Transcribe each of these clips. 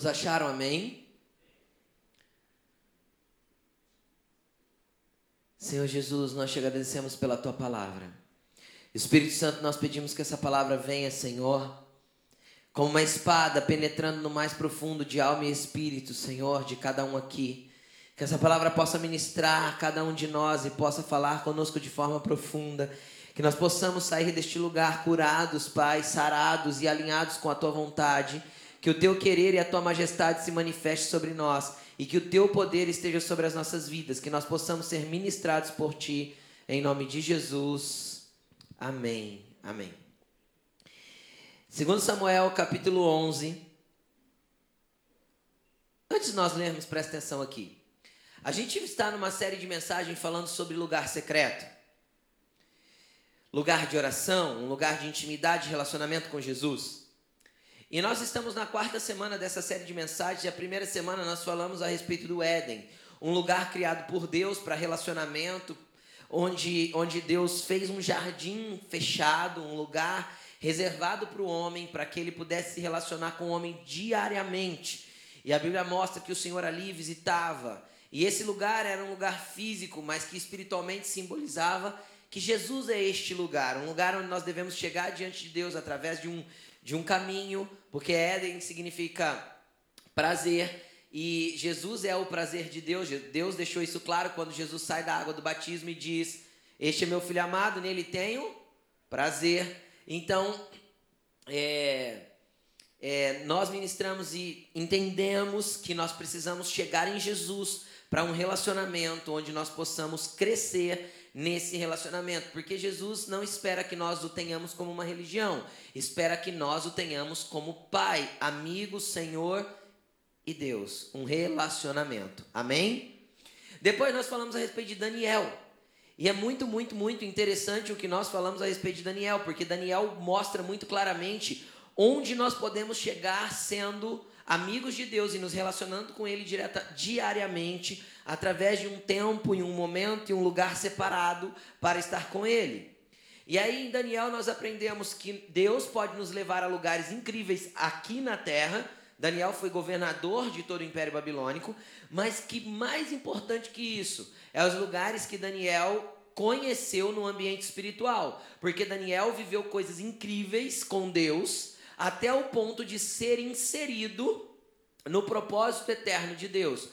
Todos acharam amém? Senhor Jesus, nós te agradecemos pela tua palavra. Espírito Santo, nós pedimos que essa palavra venha, Senhor, como uma espada penetrando no mais profundo de alma e espírito, Senhor, de cada um aqui. Que essa palavra possa ministrar cada um de nós e possa falar conosco de forma profunda que nós possamos sair deste lugar curados, Pai, sarados e alinhados com a tua vontade. Que o teu querer e a tua majestade se manifeste sobre nós e que o teu poder esteja sobre as nossas vidas, que nós possamos ser ministrados por ti, em nome de Jesus. Amém. Amém. Segundo Samuel, capítulo 11. Antes de nós lermos, presta atenção aqui. A gente está numa série de mensagens falando sobre lugar secreto lugar de oração, um lugar de intimidade e relacionamento com Jesus. E nós estamos na quarta semana dessa série de mensagens, a primeira semana nós falamos a respeito do Éden, um lugar criado por Deus para relacionamento, onde, onde Deus fez um jardim fechado, um lugar reservado para o homem, para que ele pudesse se relacionar com o homem diariamente. E a Bíblia mostra que o Senhor ali visitava. E esse lugar era um lugar físico, mas que espiritualmente simbolizava que Jesus é este lugar, um lugar onde nós devemos chegar diante de Deus através de um, de um caminho, porque Éden significa prazer, e Jesus é o prazer de Deus. Deus deixou isso claro quando Jesus sai da água do batismo e diz: Este é meu filho amado, nele tenho prazer. Então, é, é, nós ministramos e entendemos que nós precisamos chegar em Jesus para um relacionamento onde nós possamos crescer nesse relacionamento, porque Jesus não espera que nós o tenhamos como uma religião, espera que nós o tenhamos como Pai, amigo, Senhor e Deus, um relacionamento. Amém? Depois nós falamos a respeito de Daniel. E é muito, muito, muito interessante o que nós falamos a respeito de Daniel, porque Daniel mostra muito claramente onde nós podemos chegar sendo amigos de Deus e nos relacionando com Ele direta, diariamente, através de um tempo, em um momento, em um lugar separado para estar com Ele. E aí em Daniel nós aprendemos que Deus pode nos levar a lugares incríveis aqui na terra. Daniel foi governador de todo o Império Babilônico, mas que mais importante que isso é os lugares que Daniel conheceu no ambiente espiritual, porque Daniel viveu coisas incríveis com Deus até o ponto de ser inserido no propósito eterno de Deus.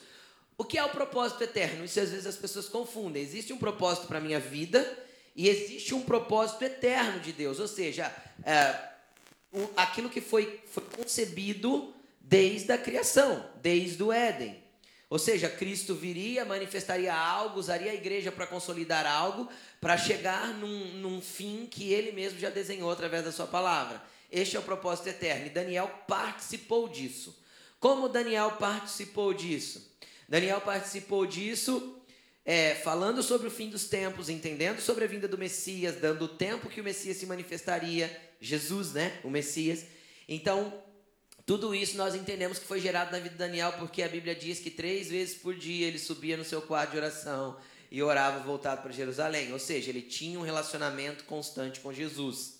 O que é o propósito eterno? Isso às vezes as pessoas confundem. Existe um propósito para a minha vida e existe um propósito eterno de Deus, ou seja, é, o, aquilo que foi, foi concebido desde a criação, desde o Éden. Ou seja, Cristo viria, manifestaria algo, usaria a igreja para consolidar algo, para chegar num, num fim que ele mesmo já desenhou através da sua palavra. Este é o propósito eterno. E Daniel participou disso. Como Daniel participou disso? Daniel participou disso é, falando sobre o fim dos tempos, entendendo sobre a vinda do Messias, dando o tempo que o Messias se manifestaria, Jesus, né? O Messias. Então, tudo isso nós entendemos que foi gerado na vida de Daniel, porque a Bíblia diz que três vezes por dia ele subia no seu quarto de oração e orava voltado para Jerusalém. Ou seja, ele tinha um relacionamento constante com Jesus.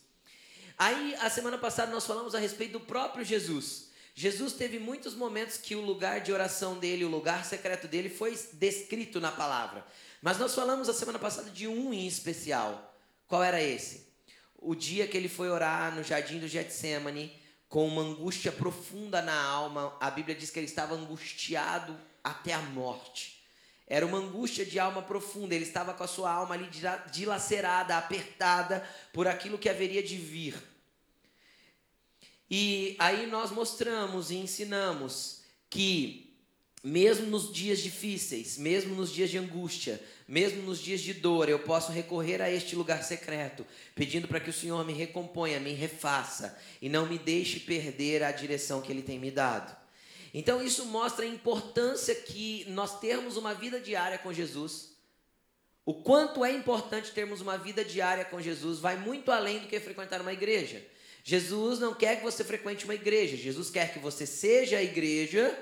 Aí, a semana passada, nós falamos a respeito do próprio Jesus. Jesus teve muitos momentos que o lugar de oração dele, o lugar secreto dele, foi descrito na palavra. Mas nós falamos a semana passada de um em especial. Qual era esse? O dia que ele foi orar no jardim do Getsemane, com uma angústia profunda na alma. A Bíblia diz que ele estava angustiado até a morte. Era uma angústia de alma profunda. Ele estava com a sua alma ali dilacerada, apertada por aquilo que haveria de vir. E aí nós mostramos e ensinamos que, mesmo nos dias difíceis, mesmo nos dias de angústia, mesmo nos dias de dor, eu posso recorrer a este lugar secreto, pedindo para que o Senhor me recomponha, me refaça e não me deixe perder a direção que Ele tem me dado. Então isso mostra a importância que nós termos uma vida diária com Jesus. O quanto é importante termos uma vida diária com Jesus vai muito além do que frequentar uma igreja. Jesus não quer que você frequente uma igreja, Jesus quer que você seja a igreja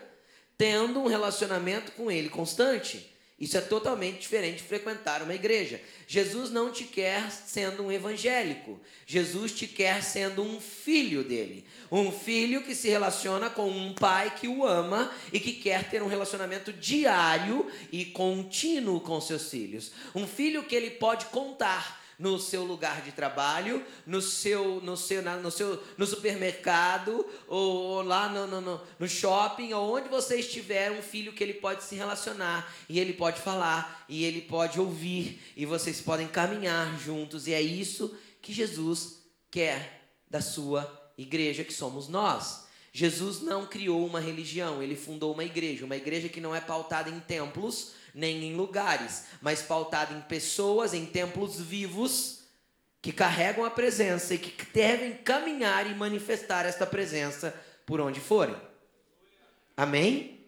tendo um relacionamento com Ele constante. Isso é totalmente diferente de frequentar uma igreja. Jesus não te quer sendo um evangélico. Jesus te quer sendo um filho dele. Um filho que se relaciona com um pai que o ama e que quer ter um relacionamento diário e contínuo com seus filhos. Um filho que ele pode contar no seu lugar de trabalho, no seu, no seu, na, no seu no supermercado, ou, ou lá no, no, no, shopping, ou onde você estiver, um filho que ele pode se relacionar, e ele pode falar, e ele pode ouvir, e vocês podem caminhar juntos, e é isso que Jesus quer da sua igreja, que somos nós. Jesus não criou uma religião, ele fundou uma igreja, uma igreja que não é pautada em templos, nem em lugares, mas pautado em pessoas, em templos vivos que carregam a presença e que devem caminhar e manifestar esta presença por onde forem. Amém?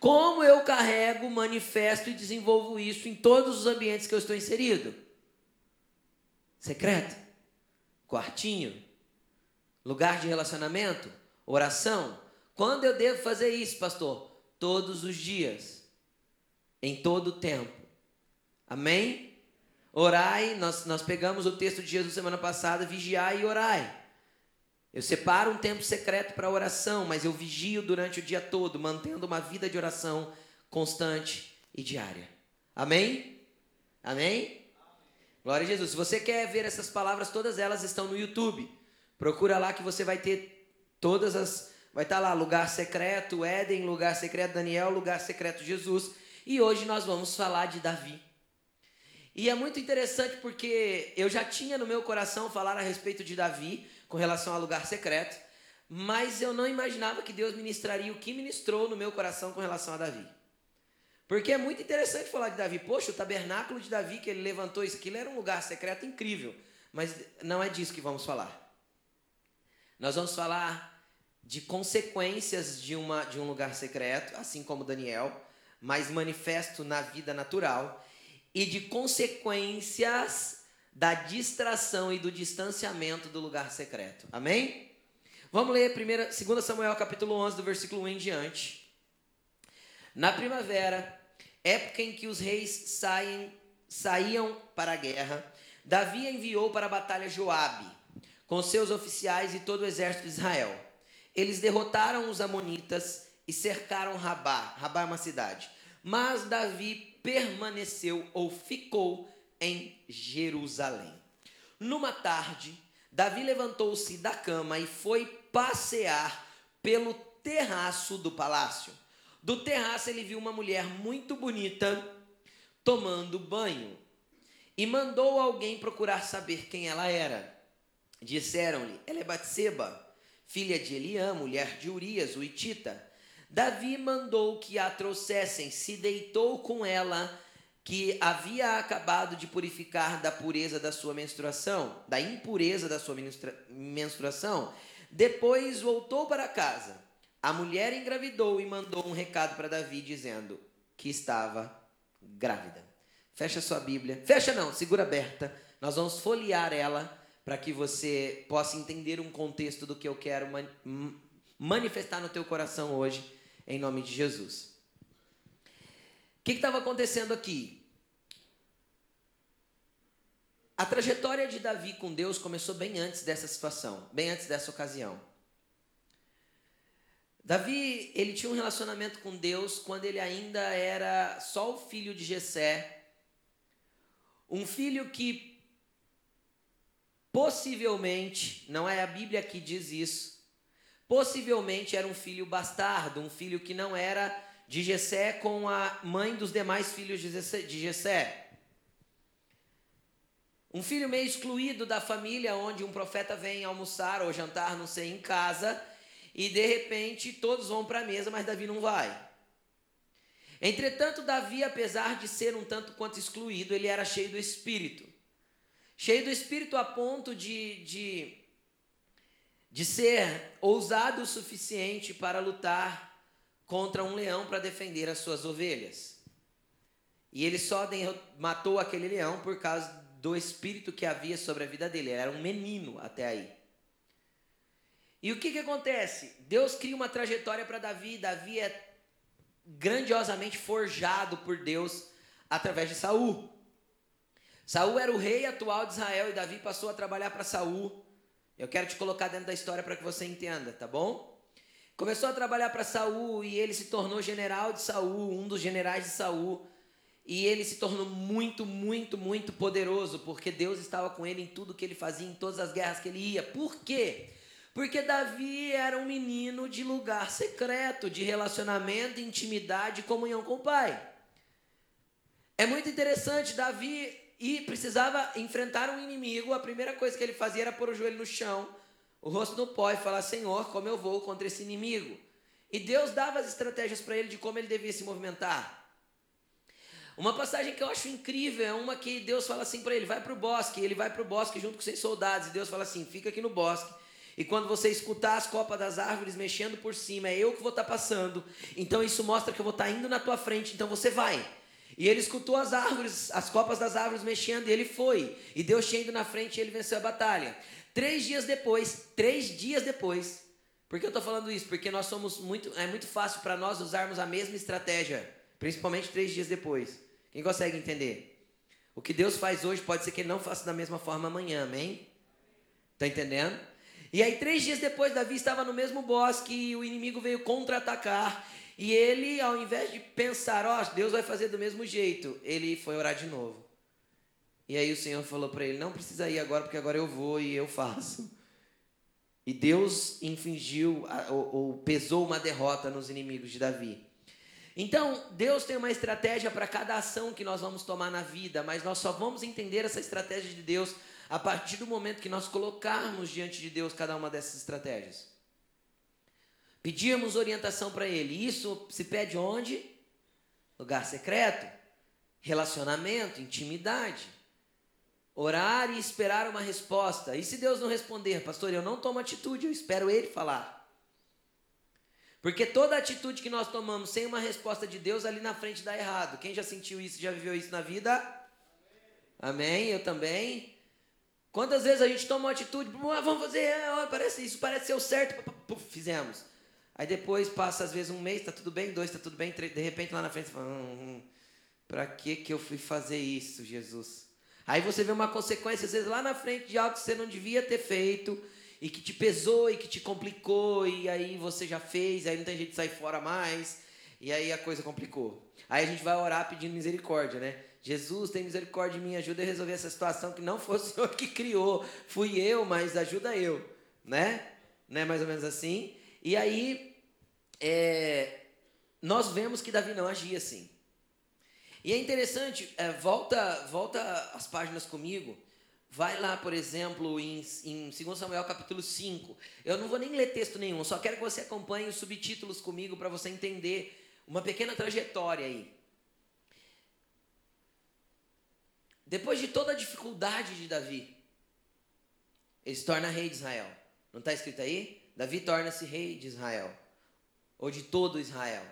Como eu carrego, manifesto e desenvolvo isso em todos os ambientes que eu estou inserido? Secreto, quartinho, lugar de relacionamento, oração. Quando eu devo fazer isso, pastor? Todos os dias em todo o tempo. Amém? Orai, nós, nós pegamos o texto de Jesus semana passada, vigiai e orai. Eu separo um tempo secreto para oração, mas eu vigio durante o dia todo, mantendo uma vida de oração constante e diária. Amém? Amém? Glória a Jesus. Se você quer ver essas palavras, todas elas estão no YouTube. Procura lá que você vai ter todas as. Vai estar lá, lugar secreto, Éden, lugar secreto Daniel, lugar secreto Jesus. E hoje nós vamos falar de Davi. E é muito interessante porque eu já tinha no meu coração falar a respeito de Davi com relação ao lugar secreto, mas eu não imaginava que Deus ministraria o que ministrou no meu coração com relação a Davi. Porque é muito interessante falar de Davi. Poxa, o tabernáculo de Davi que ele levantou, isso aqui era um lugar secreto incrível. Mas não é disso que vamos falar. Nós vamos falar de consequências de, uma, de um lugar secreto, assim como Daniel mas manifesto na vida natural, e de consequências da distração e do distanciamento do lugar secreto. Amém? Vamos ler 2 Samuel capítulo 11, do versículo 1 em diante. Na primavera, época em que os reis saem, saíam para a guerra, Davi enviou para a batalha Joabe, com seus oficiais e todo o exército de Israel. Eles derrotaram os amonitas e cercaram Rabá. Rabá é uma cidade. Mas Davi permaneceu ou ficou em Jerusalém. Numa tarde, Davi levantou-se da cama e foi passear pelo terraço do palácio. Do terraço ele viu uma mulher muito bonita tomando banho e mandou alguém procurar saber quem ela era. Disseram-lhe: Ela é Batseba, filha de Eliã, mulher de Urias, o Itita. Davi mandou que a trouxessem, se deitou com ela, que havia acabado de purificar da pureza da sua menstruação, da impureza da sua menstruação. Depois voltou para casa. A mulher engravidou e mandou um recado para Davi dizendo que estava grávida. Fecha sua Bíblia. Fecha não, segura aberta. Nós vamos folhear ela para que você possa entender um contexto do que eu quero manifestar no teu coração hoje em nome de Jesus. O que estava acontecendo aqui? A trajetória de Davi com Deus começou bem antes dessa situação, bem antes dessa ocasião. Davi, ele tinha um relacionamento com Deus quando ele ainda era só o filho de Jessé, um filho que possivelmente, não é a Bíblia que diz isso, Possivelmente era um filho bastardo, um filho que não era de Jessé com a mãe dos demais filhos de Jessé. Um filho meio excluído da família, onde um profeta vem almoçar ou jantar, não sei, em casa, e de repente todos vão para a mesa, mas Davi não vai. Entretanto, Davi, apesar de ser um tanto quanto excluído, ele era cheio do espírito. Cheio do espírito a ponto de, de de ser ousado o suficiente para lutar contra um leão para defender as suas ovelhas. E ele só matou aquele leão por causa do espírito que havia sobre a vida dele. Ele era um menino até aí. E o que, que acontece? Deus cria uma trajetória para Davi. Davi é grandiosamente forjado por Deus através de Saul. Saul era o rei atual de Israel e Davi passou a trabalhar para Saul. Eu quero te colocar dentro da história para que você entenda, tá bom? Começou a trabalhar para Saul e ele se tornou general de Saul, um dos generais de Saul. E ele se tornou muito, muito, muito poderoso, porque Deus estava com ele em tudo que ele fazia, em todas as guerras que ele ia. Por quê? Porque Davi era um menino de lugar secreto, de relacionamento, intimidade e comunhão com o pai. É muito interessante, Davi e precisava enfrentar um inimigo, a primeira coisa que ele fazia era pôr o joelho no chão, o rosto no pó e falar: Senhor, como eu vou contra esse inimigo? E Deus dava as estratégias para ele de como ele devia se movimentar. Uma passagem que eu acho incrível é uma que Deus fala assim para ele: vai para o bosque. Ele vai para o bosque junto com seus soldados. E Deus fala assim: fica aqui no bosque. E quando você escutar as copas das árvores mexendo por cima, é eu que vou estar tá passando. Então isso mostra que eu vou estar tá indo na tua frente. Então você vai. E ele escutou as árvores, as copas das árvores mexendo, e ele foi. E Deus tinha ido na frente e ele venceu a batalha. Três dias depois, três dias depois, por que eu estou falando isso? Porque nós somos muito, é muito fácil para nós usarmos a mesma estratégia, principalmente três dias depois. Quem consegue entender? O que Deus faz hoje pode ser que Ele não faça da mesma forma amanhã, amém? Está entendendo? E aí, três dias depois, Davi estava no mesmo bosque e o inimigo veio contra-atacar. E ele, ao invés de pensar, ó, oh, Deus vai fazer do mesmo jeito, ele foi orar de novo. E aí o Senhor falou para ele: Não precisa ir agora, porque agora eu vou e eu faço. E Deus infligiu ou, ou pesou uma derrota nos inimigos de Davi. Então, Deus tem uma estratégia para cada ação que nós vamos tomar na vida, mas nós só vamos entender essa estratégia de Deus a partir do momento que nós colocarmos diante de Deus cada uma dessas estratégias. Pedíamos orientação para ele. Isso se pede onde? Lugar secreto, relacionamento, intimidade. Orar e esperar uma resposta. E se Deus não responder, pastor, eu não tomo atitude, eu espero ele falar. Porque toda atitude que nós tomamos sem uma resposta de Deus ali na frente dá errado. Quem já sentiu isso, já viveu isso na vida? Amém? Eu também. Quantas vezes a gente toma uma atitude, ah, vamos fazer, ah, parece, isso parece ser o certo, puf, fizemos. Aí depois passa às vezes um mês, tá tudo bem, dois, tá tudo bem, três, de repente lá na frente você fala, hum, hum, para que que eu fui fazer isso, Jesus? Aí você vê uma consequência às vezes lá na frente de algo que você não devia ter feito e que te pesou e que te complicou e aí você já fez, aí não tem jeito de sair fora mais e aí a coisa complicou. Aí a gente vai orar pedindo misericórdia, né? Jesus, tem misericórdia de mim, ajuda a resolver essa situação que não foi o Senhor que criou, fui eu, mas ajuda eu, né? Não é mais ou menos assim? E aí é, nós vemos que Davi não agia assim. E é interessante, é, volta, volta as páginas comigo. Vai lá, por exemplo, em, em 2 Samuel capítulo 5. Eu não vou nem ler texto nenhum, só quero que você acompanhe os subtítulos comigo para você entender uma pequena trajetória aí. Depois de toda a dificuldade de Davi, ele se torna rei de Israel. Não está escrito aí? Davi torna-se rei de Israel ou de todo Israel.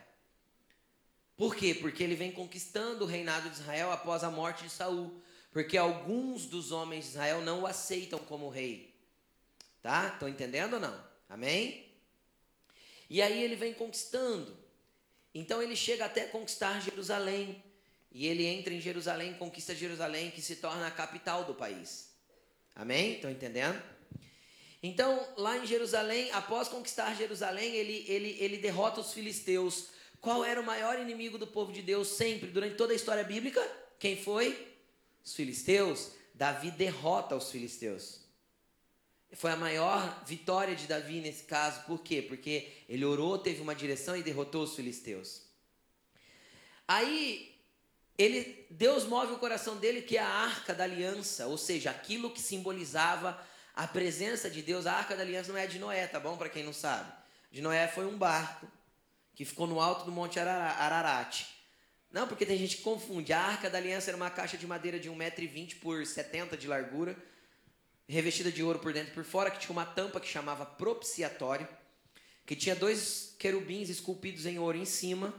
Por quê? Porque ele vem conquistando o reinado de Israel após a morte de Saul, porque alguns dos homens de Israel não o aceitam como rei. Tá? Estão entendendo ou não? Amém? E aí ele vem conquistando. Então ele chega até conquistar Jerusalém. E ele entra em Jerusalém, conquista Jerusalém, que se torna a capital do país. Amém? Estão entendendo? Então, lá em Jerusalém, após conquistar Jerusalém, ele, ele, ele derrota os filisteus. Qual era o maior inimigo do povo de Deus sempre, durante toda a história bíblica? Quem foi? Os filisteus. Davi derrota os filisteus. Foi a maior vitória de Davi nesse caso. Por quê? Porque ele orou, teve uma direção e derrotou os filisteus. Aí, ele, Deus move o coração dele, que é a arca da aliança, ou seja, aquilo que simbolizava a presença de Deus, a arca da aliança não é de Noé, tá bom? Para quem não sabe. De Noé foi um barco que ficou no alto do Monte Ararat. Não, porque tem gente que confunde. A arca da aliança era uma caixa de madeira de 1,20m por 70 de largura, revestida de ouro por dentro e por fora, que tinha uma tampa que chamava propiciatório, que tinha dois querubins esculpidos em ouro em cima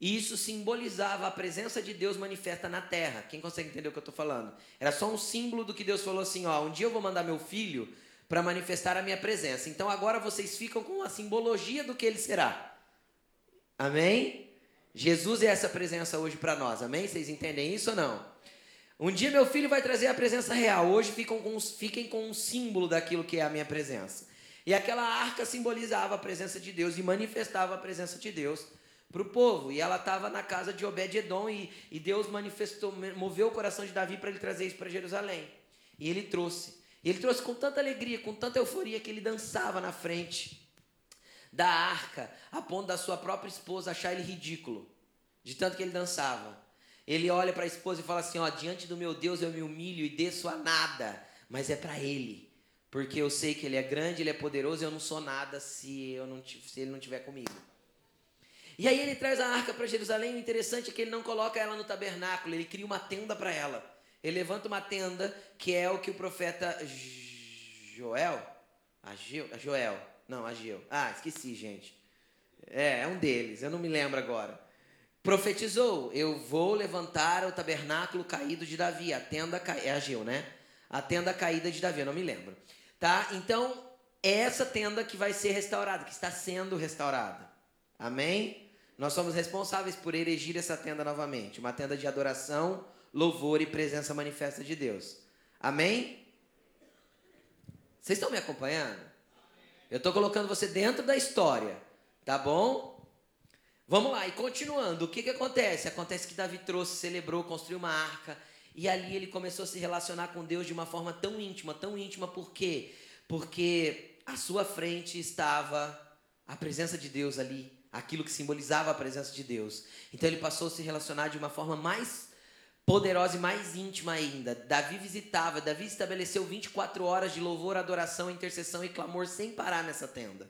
e isso simbolizava a presença de Deus manifesta na terra. Quem consegue entender o que eu estou falando? Era só um símbolo do que Deus falou assim: ó, um dia eu vou mandar meu filho para manifestar a minha presença. Então agora vocês ficam com a simbologia do que ele será. Amém? Jesus é essa presença hoje para nós, amém? Vocês entendem isso ou não? Um dia meu filho vai trazer a presença real, hoje ficam com, fiquem com um símbolo daquilo que é a minha presença. E aquela arca simbolizava a presença de Deus e manifestava a presença de Deus para o povo. E ela estava na casa de Obed-Edom e, e Deus manifestou, moveu o coração de Davi para ele trazer isso para Jerusalém. E ele trouxe. E ele trouxe com tanta alegria, com tanta euforia que ele dançava na frente da arca, a ponto da sua própria esposa achar ele ridículo, de tanto que ele dançava. Ele olha para a esposa e fala assim: ó, diante do meu Deus eu me humilho e desço a nada, mas é para ele, porque eu sei que ele é grande, ele é poderoso, eu não sou nada se eu não se ele não estiver comigo. E aí ele traz a arca para Jerusalém. O interessante é que ele não coloca ela no tabernáculo, ele cria uma tenda para ela. Ele levanta uma tenda que é o que o profeta Joel, Ageu, Joel, não, Ageu. Ah, esqueci, gente. É, é um deles, eu não me lembro agora. Profetizou: Eu vou levantar o tabernáculo caído de Davi, a tenda. É Ageu, né? A tenda caída de Davi, eu não me lembro. Tá? Então, é essa tenda que vai ser restaurada, que está sendo restaurada. Amém? Nós somos responsáveis por erigir essa tenda novamente uma tenda de adoração, louvor e presença manifesta de Deus. Amém? Vocês estão me acompanhando? Eu estou colocando você dentro da história, tá bom? Vamos lá, e continuando, o que, que acontece? Acontece que Davi trouxe, celebrou, construiu uma arca, e ali ele começou a se relacionar com Deus de uma forma tão íntima, tão íntima, por quê? Porque à sua frente estava a presença de Deus ali, aquilo que simbolizava a presença de Deus. Então ele passou a se relacionar de uma forma mais poderosa e mais íntima ainda. Davi visitava, Davi estabeleceu 24 horas de louvor, adoração, intercessão e clamor sem parar nessa tenda.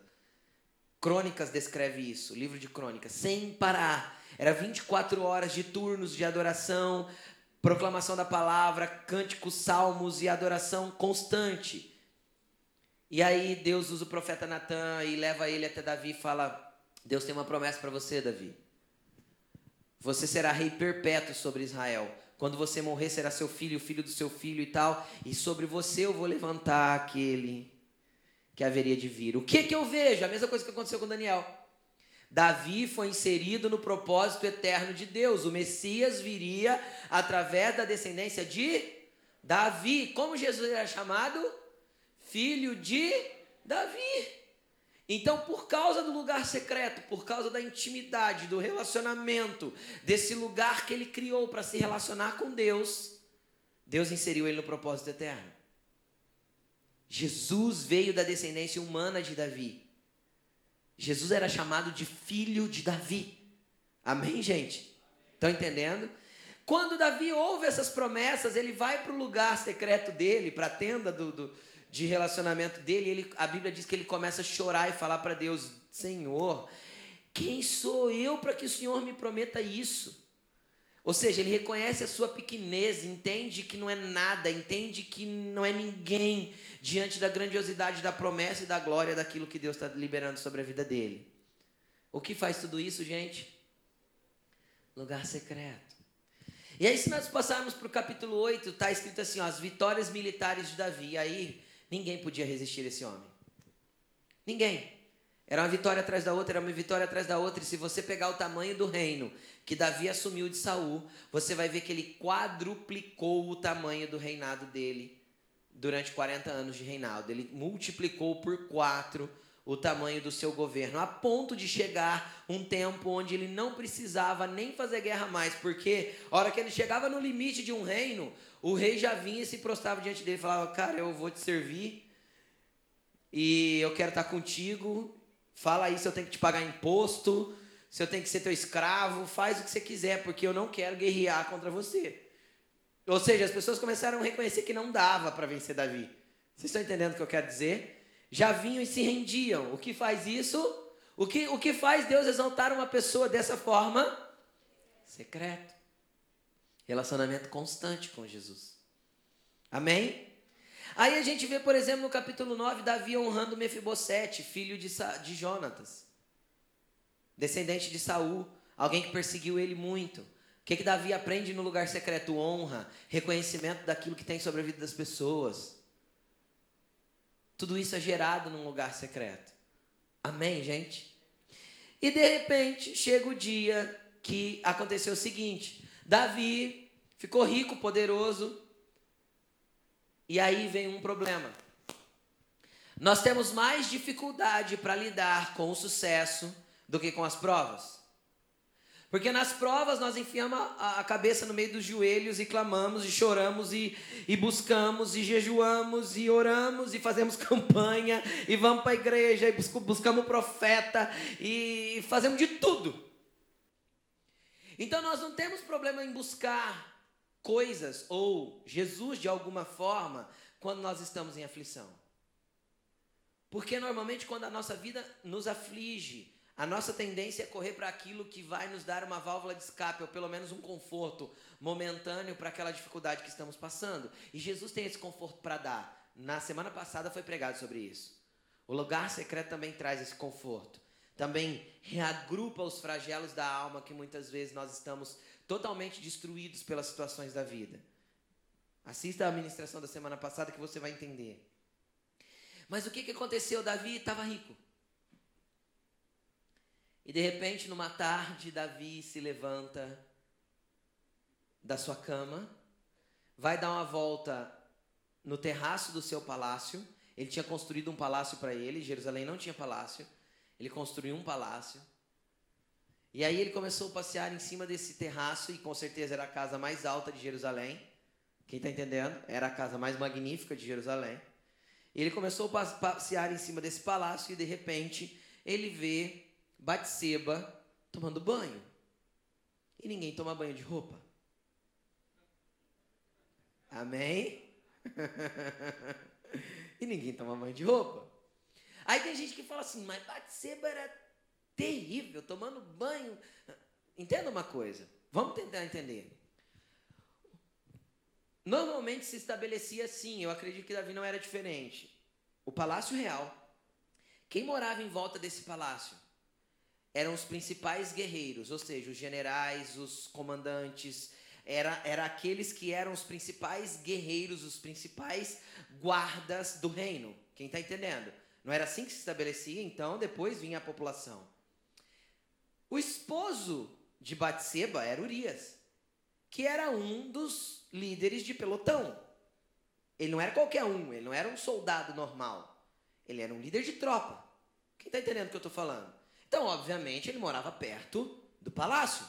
Crônicas descreve isso, livro de Crônicas, sem parar. Era 24 horas de turnos de adoração, proclamação da palavra, cânticos, salmos e adoração constante. E aí Deus usa o profeta Natan e leva ele até Davi e fala: Deus tem uma promessa para você, Davi. Você será rei perpétuo sobre Israel. Quando você morrer, será seu filho, o filho do seu filho e tal. E sobre você eu vou levantar aquele que haveria de vir. O que que eu vejo? A mesma coisa que aconteceu com Daniel. Davi foi inserido no propósito eterno de Deus. O Messias viria através da descendência de Davi. Como Jesus era chamado? Filho de Davi. Então, por causa do lugar secreto, por causa da intimidade, do relacionamento, desse lugar que ele criou para se relacionar com Deus, Deus inseriu ele no propósito eterno. Jesus veio da descendência humana de Davi. Jesus era chamado de filho de Davi. Amém, gente? Estão entendendo? Quando Davi ouve essas promessas, ele vai para o lugar secreto dele, para a tenda do, do de relacionamento dele, ele, a Bíblia diz que ele começa a chorar e falar para Deus: Senhor, quem sou eu para que o Senhor me prometa isso? Ou seja, ele reconhece a sua pequenez, entende que não é nada, entende que não é ninguém diante da grandiosidade da promessa e da glória daquilo que Deus está liberando sobre a vida dele. O que faz tudo isso, gente? Lugar secreto. E aí, se nós passarmos para o capítulo 8, está escrito assim: ó, as vitórias militares de Davi. Aí, Ninguém podia resistir a esse homem. Ninguém. Era uma vitória atrás da outra, era uma vitória atrás da outra. E se você pegar o tamanho do reino que Davi assumiu de Saul, você vai ver que ele quadruplicou o tamanho do reinado dele durante 40 anos de reinado. Ele multiplicou por quatro o tamanho do seu governo, a ponto de chegar um tempo onde ele não precisava nem fazer guerra mais, porque a hora que ele chegava no limite de um reino, o rei já vinha e se prostrava diante dele e falava: Cara, eu vou te servir e eu quero estar contigo. Fala aí se eu tenho que te pagar imposto, se eu tenho que ser teu escravo, faz o que você quiser, porque eu não quero guerrear contra você. Ou seja, as pessoas começaram a reconhecer que não dava para vencer Davi. Vocês estão entendendo o que eu quero dizer? Já vinham e se rendiam. O que faz isso? O que, o que faz Deus exaltar uma pessoa dessa forma? Secreto. Relacionamento constante com Jesus. Amém? Aí a gente vê, por exemplo, no capítulo 9, Davi honrando Mefibosete, filho de, Sa de Jonatas, descendente de Saul, alguém que perseguiu ele muito. O que, que Davi aprende no lugar secreto? Honra, reconhecimento daquilo que tem sobre a vida das pessoas. Tudo isso é gerado num lugar secreto. Amém, gente? E de repente chega o dia que aconteceu o seguinte: Davi ficou rico, poderoso, e aí vem um problema. Nós temos mais dificuldade para lidar com o sucesso do que com as provas. Porque nas provas nós enfiamos a, cabeça no meio dos joelhos e clamamos e choramos e, e buscamos e jejuamos e oramos e fazemos campanha e vamos para a igreja e buscamos o profeta e fazemos de tudo. Então nós não temos problema em buscar coisas ou Jesus de alguma forma quando nós estamos em aflição. Porque normalmente quando a nossa vida nos aflige, a nossa tendência é correr para aquilo que vai nos dar uma válvula de escape, ou pelo menos um conforto momentâneo para aquela dificuldade que estamos passando. E Jesus tem esse conforto para dar. Na semana passada foi pregado sobre isso. O lugar secreto também traz esse conforto. Também reagrupa os flagelos da alma que muitas vezes nós estamos totalmente destruídos pelas situações da vida. Assista a ministração da semana passada que você vai entender. Mas o que, que aconteceu? Davi estava rico. E de repente, numa tarde, Davi se levanta da sua cama, vai dar uma volta no terraço do seu palácio. Ele tinha construído um palácio para ele, Jerusalém não tinha palácio. Ele construiu um palácio. E aí ele começou a passear em cima desse terraço, e com certeza era a casa mais alta de Jerusalém. Quem está entendendo? Era a casa mais magnífica de Jerusalém. E ele começou a passear em cima desse palácio e de repente ele vê Batseba tomando banho. E ninguém toma banho de roupa. Amém? e ninguém toma banho de roupa. Aí tem gente que fala assim, mas Batseba era terrível, tomando banho. Entenda uma coisa, vamos tentar entender. Normalmente se estabelecia assim, eu acredito que Davi não era diferente. O palácio real, quem morava em volta desse palácio eram os principais guerreiros, ou seja, os generais, os comandantes, era, era aqueles que eram os principais guerreiros, os principais guardas do reino. Quem está entendendo? Não era assim que se estabelecia, então depois vinha a população. O esposo de Batseba era Urias, que era um dos líderes de pelotão. Ele não era qualquer um, ele não era um soldado normal. Ele era um líder de tropa. Quem está entendendo o que eu estou falando? Então, obviamente, ele morava perto do palácio.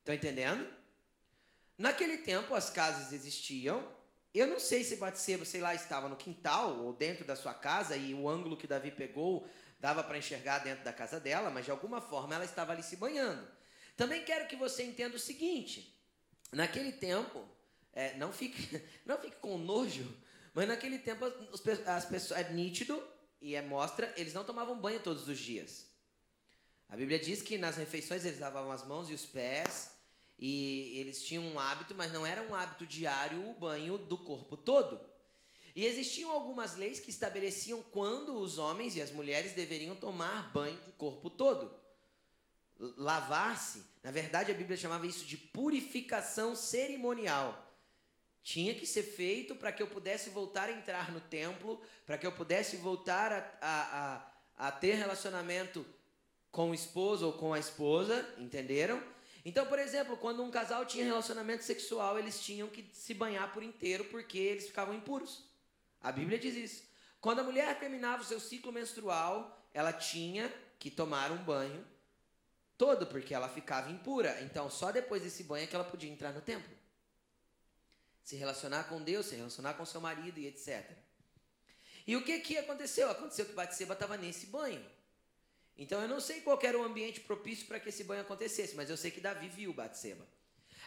Estão entendendo? Naquele tempo, as casas existiam eu não sei se Batseba, sei lá, estava no quintal ou dentro da sua casa e o ângulo que Davi pegou dava para enxergar dentro da casa dela, mas de alguma forma ela estava ali se banhando. Também quero que você entenda o seguinte: naquele tempo, é, não, fique, não fique com nojo, mas naquele tempo as, as pessoas é nítido e é mostra, eles não tomavam banho todos os dias. A Bíblia diz que nas refeições eles lavavam as mãos e os pés e eles tinham um hábito, mas não era um hábito diário o banho do corpo todo. E existiam algumas leis que estabeleciam quando os homens e as mulheres deveriam tomar banho do corpo todo. Lavar-se, na verdade a Bíblia chamava isso de purificação cerimonial. Tinha que ser feito para que eu pudesse voltar a entrar no templo, para que eu pudesse voltar a, a, a, a ter relacionamento com o esposo ou com a esposa, entenderam? Então, por exemplo, quando um casal tinha relacionamento sexual, eles tinham que se banhar por inteiro porque eles ficavam impuros. A Bíblia diz isso. Quando a mulher terminava o seu ciclo menstrual, ela tinha que tomar um banho todo porque ela ficava impura. Então, só depois desse banho é que ela podia entrar no templo. Se relacionar com Deus, se relacionar com seu marido e etc. E o que que aconteceu? Aconteceu que Batseba estava nesse banho. Então eu não sei qual era o ambiente propício para que esse banho acontecesse, mas eu sei que Davi viu Batseba.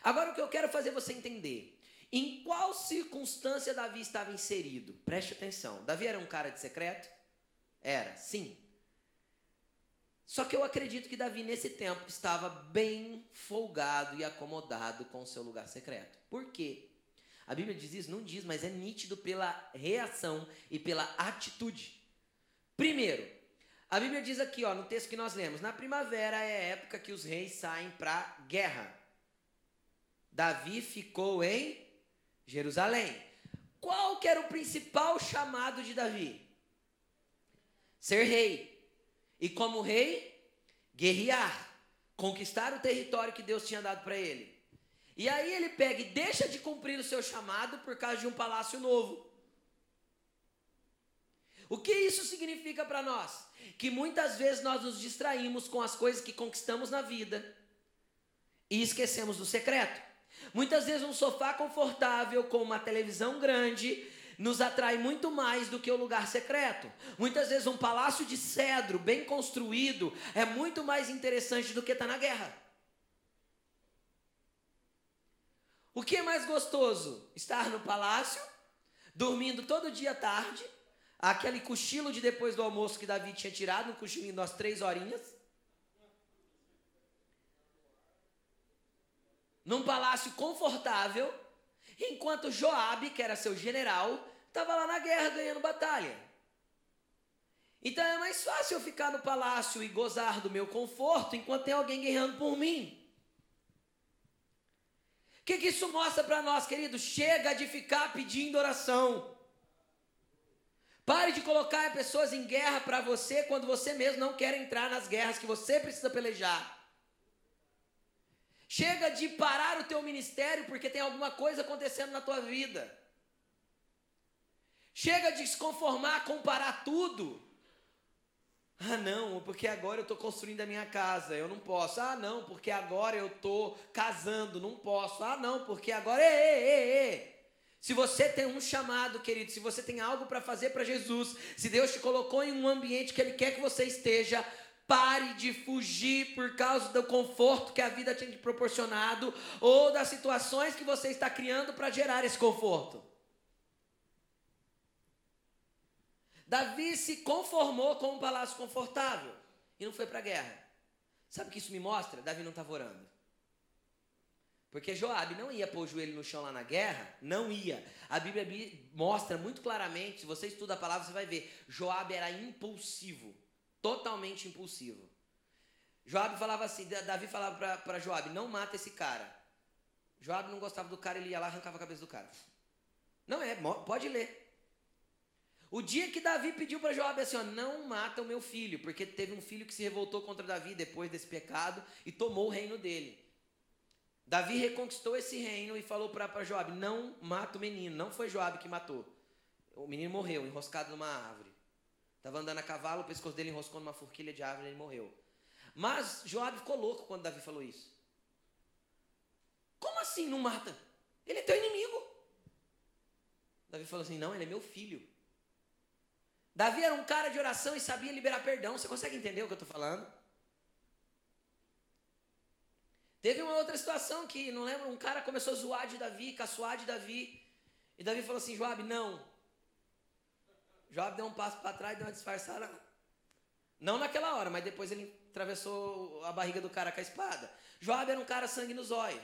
Agora o que eu quero fazer você entender, em qual circunstância Davi estava inserido? Preste atenção. Davi era um cara de secreto? Era, sim. Só que eu acredito que Davi nesse tempo estava bem folgado e acomodado com o seu lugar secreto. Por quê? A Bíblia diz isso? Não diz, mas é nítido pela reação e pela atitude. Primeiro, a Bíblia diz aqui, ó, no texto que nós lemos, na primavera é a época que os reis saem para guerra. Davi ficou em Jerusalém. Qual que era o principal chamado de Davi? Ser rei. E como rei, guerrear. conquistar o território que Deus tinha dado para ele. E aí ele pega e deixa de cumprir o seu chamado por causa de um palácio novo. O que isso significa para nós? Que muitas vezes nós nos distraímos com as coisas que conquistamos na vida e esquecemos do secreto. Muitas vezes um sofá confortável com uma televisão grande nos atrai muito mais do que o lugar secreto. Muitas vezes um palácio de cedro bem construído é muito mais interessante do que estar tá na guerra. O que é mais gostoso? Estar no palácio, dormindo todo dia tarde, aquele cochilo de depois do almoço que Davi tinha tirado, um cochilinho das três horinhas. Num palácio confortável, enquanto Joabe, que era seu general, estava lá na guerra ganhando batalha. Então é mais fácil eu ficar no palácio e gozar do meu conforto enquanto tem alguém guerreando por mim. O que, que isso mostra para nós, querido? Chega de ficar pedindo oração. Pare de colocar pessoas em guerra para você quando você mesmo não quer entrar nas guerras que você precisa pelejar. Chega de parar o teu ministério porque tem alguma coisa acontecendo na tua vida. Chega de se conformar com parar tudo ah, não, porque agora eu estou construindo a minha casa, eu não posso. Ah, não, porque agora eu estou casando, não posso. Ah, não, porque agora. Ei, ei, ei, ei. Se você tem um chamado, querido, se você tem algo para fazer para Jesus, se Deus te colocou em um ambiente que Ele quer que você esteja, pare de fugir por causa do conforto que a vida tem te proporcionado ou das situações que você está criando para gerar esse conforto. Davi se conformou com um palácio confortável e não foi para a guerra. Sabe o que isso me mostra? Davi não estava orando. Porque Joabe não ia pôr o joelho no chão lá na guerra, não ia. A Bíblia mostra muito claramente, se você estuda a palavra, você vai ver. Joabe era impulsivo, totalmente impulsivo. Joabe falava assim, Davi falava para Joabe, não mata esse cara. Joabe não gostava do cara, ele ia lá arrancava a cabeça do cara. Não é, pode ler. O dia que Davi pediu para Joabe assim, ó, não mata o meu filho, porque teve um filho que se revoltou contra Davi depois desse pecado e tomou o reino dele. Davi reconquistou esse reino e falou para Joabe, não mata o menino. Não foi Joabe que matou. O menino morreu, enroscado numa árvore. Estava andando a cavalo, o pescoço dele enroscou numa forquilha de árvore e ele morreu. Mas Joabe ficou louco quando Davi falou isso. Como assim não mata? Ele é teu inimigo. Davi falou assim: não, ele é meu filho. Davi era um cara de oração e sabia liberar perdão. Você consegue entender o que eu estou falando? Teve uma outra situação que, não lembro, um cara começou a zoar de Davi, caçoar de Davi. E Davi falou assim: Joab, não. Joab deu um passo para trás, deu uma disfarçada. Não naquela hora, mas depois ele atravessou a barriga do cara com a espada. Joab era um cara sangue no zóio.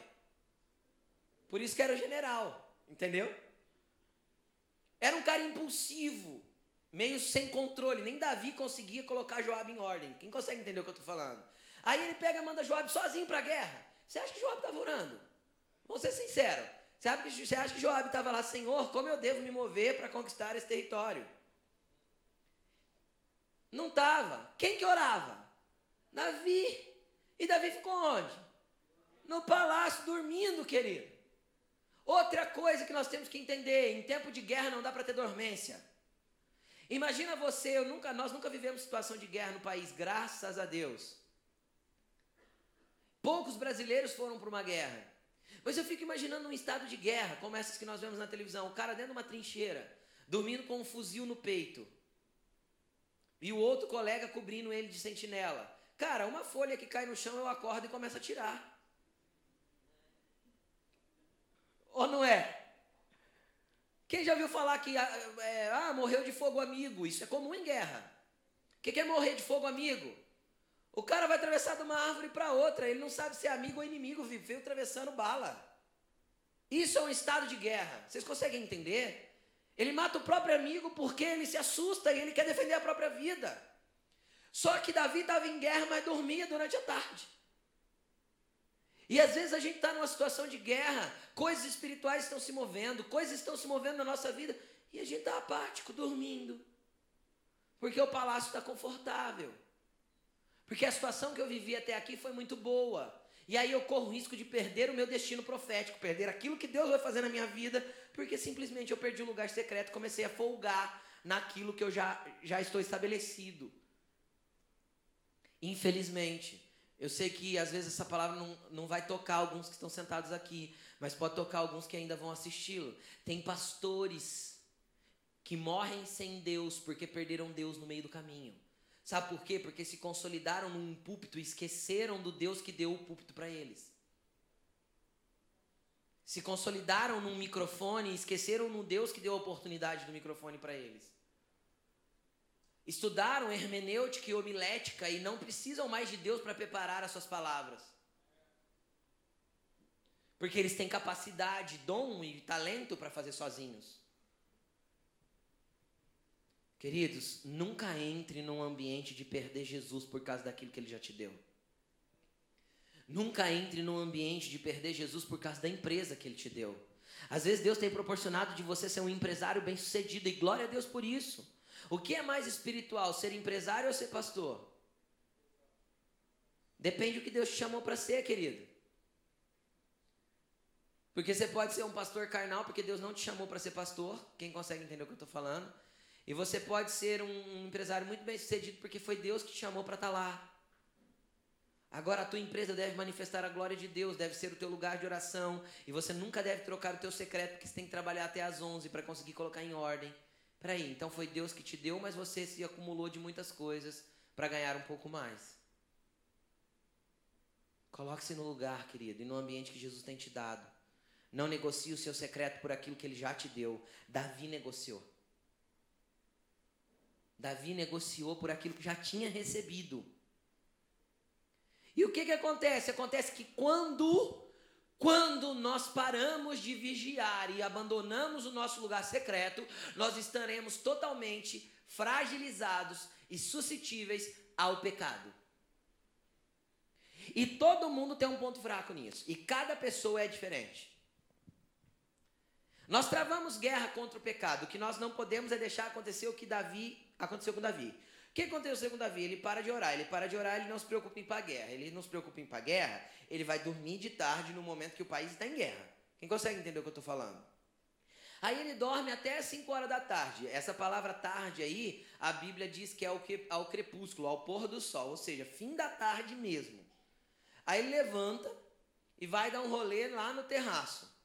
Por isso que era general, entendeu? Era um cara impulsivo meio sem controle. Nem Davi conseguia colocar Joab em ordem. Quem consegue entender o que eu estou falando? Aí ele pega e manda Joab sozinho para a guerra. Você acha que Joab estava orando? Vamos ser sinceros. Você acha que, você acha que Joab estava lá, Senhor, como eu devo me mover para conquistar esse território? Não estava. Quem que orava? Davi. E Davi ficou onde? No palácio, dormindo, querido. Outra coisa que nós temos que entender: em tempo de guerra não dá para ter dormência. Imagina você, nunca, nós nunca vivemos situação de guerra no país, graças a Deus. Poucos brasileiros foram para uma guerra. Mas eu fico imaginando um estado de guerra, como essas que nós vemos na televisão, o cara dentro de uma trincheira, dormindo com um fuzil no peito. E o outro colega cobrindo ele de sentinela. Cara, uma folha que cai no chão, eu acordo e começo a tirar. Ou não é? Quem já viu falar que ah, é, ah, morreu de fogo amigo? Isso é comum em guerra. O que é morrer de fogo amigo? O cara vai atravessar de uma árvore para outra, ele não sabe se é amigo ou inimigo, viveu atravessando bala. Isso é um estado de guerra. Vocês conseguem entender? Ele mata o próprio amigo porque ele se assusta e ele quer defender a própria vida. Só que Davi estava em guerra, mas dormia durante a tarde. E às vezes a gente está numa situação de guerra, coisas espirituais estão se movendo, coisas estão se movendo na nossa vida, e a gente está apático, dormindo. Porque o palácio está confortável. Porque a situação que eu vivi até aqui foi muito boa. E aí eu corro o risco de perder o meu destino profético, perder aquilo que Deus vai fazer na minha vida, porque simplesmente eu perdi o lugar secreto, comecei a folgar naquilo que eu já, já estou estabelecido. Infelizmente, eu sei que às vezes essa palavra não, não vai tocar alguns que estão sentados aqui, mas pode tocar alguns que ainda vão assisti-lo. Tem pastores que morrem sem Deus porque perderam Deus no meio do caminho. Sabe por quê? Porque se consolidaram num púlpito e esqueceram do Deus que deu o púlpito para eles. Se consolidaram num microfone e esqueceram no Deus que deu a oportunidade do microfone para eles. Estudaram hermenêutica e homilética e não precisam mais de Deus para preparar as suas palavras. Porque eles têm capacidade, dom e talento para fazer sozinhos. Queridos, nunca entre num ambiente de perder Jesus por causa daquilo que ele já te deu. Nunca entre num ambiente de perder Jesus por causa da empresa que ele te deu. Às vezes Deus tem proporcionado de você ser um empresário bem-sucedido e glória a Deus por isso. O que é mais espiritual, ser empresário ou ser pastor? Depende do que Deus te chamou para ser, querido. Porque você pode ser um pastor carnal porque Deus não te chamou para ser pastor. Quem consegue entender o que eu estou falando? E você pode ser um empresário muito bem sucedido porque foi Deus que te chamou para estar tá lá. Agora a tua empresa deve manifestar a glória de Deus, deve ser o teu lugar de oração, e você nunca deve trocar o teu secreto, porque você tem que trabalhar até às 11 para conseguir colocar em ordem. Peraí, então foi Deus que te deu, mas você se acumulou de muitas coisas para ganhar um pouco mais. Coloque-se no lugar, querido, e no ambiente que Jesus tem te dado. Não negocie o seu secreto por aquilo que ele já te deu. Davi negociou. Davi negociou por aquilo que já tinha recebido. E o que, que acontece? Acontece que quando, quando nós paramos de vigiar e abandonamos o nosso lugar secreto, nós estaremos totalmente fragilizados e suscetíveis ao pecado. E todo mundo tem um ponto fraco nisso. E cada pessoa é diferente. Nós travamos guerra contra o pecado. O que nós não podemos é deixar acontecer o que Davi aconteceu com Davi. O que aconteceu com Davi? Ele para de orar. Ele para de orar, ele não se preocupa em ir para a guerra. Ele não se preocupa em ir para a guerra, ele vai dormir de tarde no momento que o país está em guerra. Quem consegue entender o que eu estou falando? Aí ele dorme até 5 horas da tarde. Essa palavra tarde aí, a Bíblia diz que é ao, ao crepúsculo, ao pôr do sol, ou seja, fim da tarde mesmo. Aí ele levanta e vai dar um rolê lá no terraço.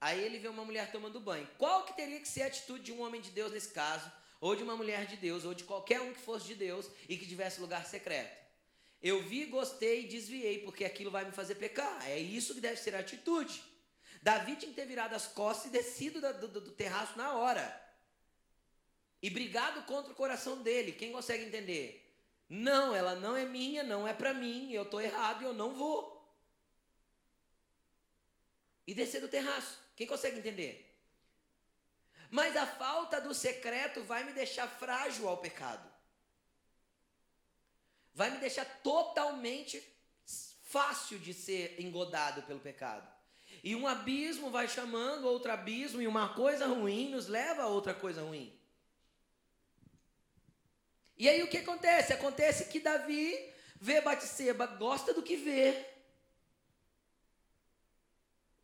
Aí ele vê uma mulher tomando banho. Qual que teria que ser a atitude de um homem de Deus nesse caso? ou de uma mulher de Deus, ou de qualquer um que fosse de Deus e que tivesse lugar secreto. Eu vi, gostei e desviei, porque aquilo vai me fazer pecar. É isso que deve ser a atitude. Davi tinha que ter virado as costas e descido do, do, do terraço na hora. E brigado contra o coração dele. Quem consegue entender? Não, ela não é minha, não é para mim, eu estou errado e eu não vou. E descer do terraço. Quem consegue entender? Mas a falta do secreto vai me deixar frágil ao pecado. Vai me deixar totalmente fácil de ser engodado pelo pecado. E um abismo vai chamando outro abismo, e uma coisa ruim nos leva a outra coisa ruim. E aí o que acontece? Acontece que Davi vê Batseba, gosta do que vê.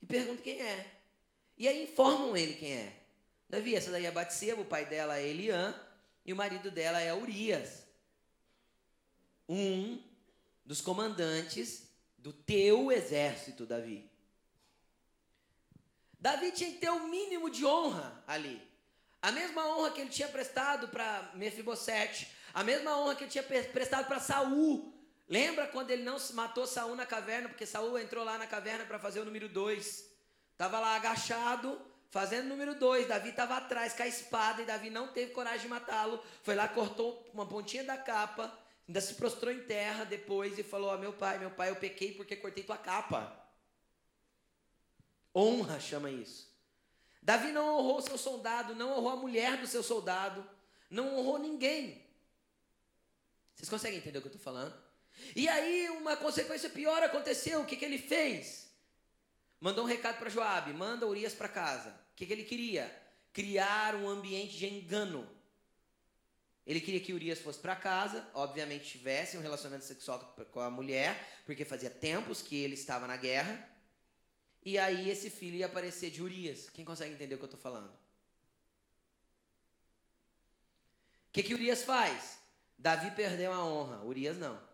E pergunta quem é. E aí informam ele quem é. Davi, essa daí é Batseba, o pai dela é Eliã, e o marido dela é Urias. Um dos comandantes do teu exército, Davi. Davi tinha que ter o mínimo de honra ali. A mesma honra que ele tinha prestado para Mefibosete, a mesma honra que ele tinha prestado para Saul. Lembra quando ele não matou Saul na caverna, porque Saul entrou lá na caverna para fazer o número 2. Estava lá agachado, Fazendo número dois, Davi estava atrás com a espada e Davi não teve coragem de matá-lo. Foi lá, cortou uma pontinha da capa, ainda se prostrou em terra depois e falou: oh, Meu pai, meu pai, eu pequei porque cortei tua capa. Honra chama isso. Davi não honrou seu soldado, não honrou a mulher do seu soldado, não honrou ninguém. Vocês conseguem entender o que eu estou falando? E aí, uma consequência pior aconteceu. O que, que ele fez? Mandou um recado para Joabe, manda Urias para casa. O que, que ele queria? Criar um ambiente de engano. Ele queria que Urias fosse para casa, obviamente tivesse um relacionamento sexual com a mulher, porque fazia tempos que ele estava na guerra. E aí esse filho ia aparecer de Urias. Quem consegue entender o que eu estou falando? O que, que Urias faz? Davi perdeu a honra, Urias não.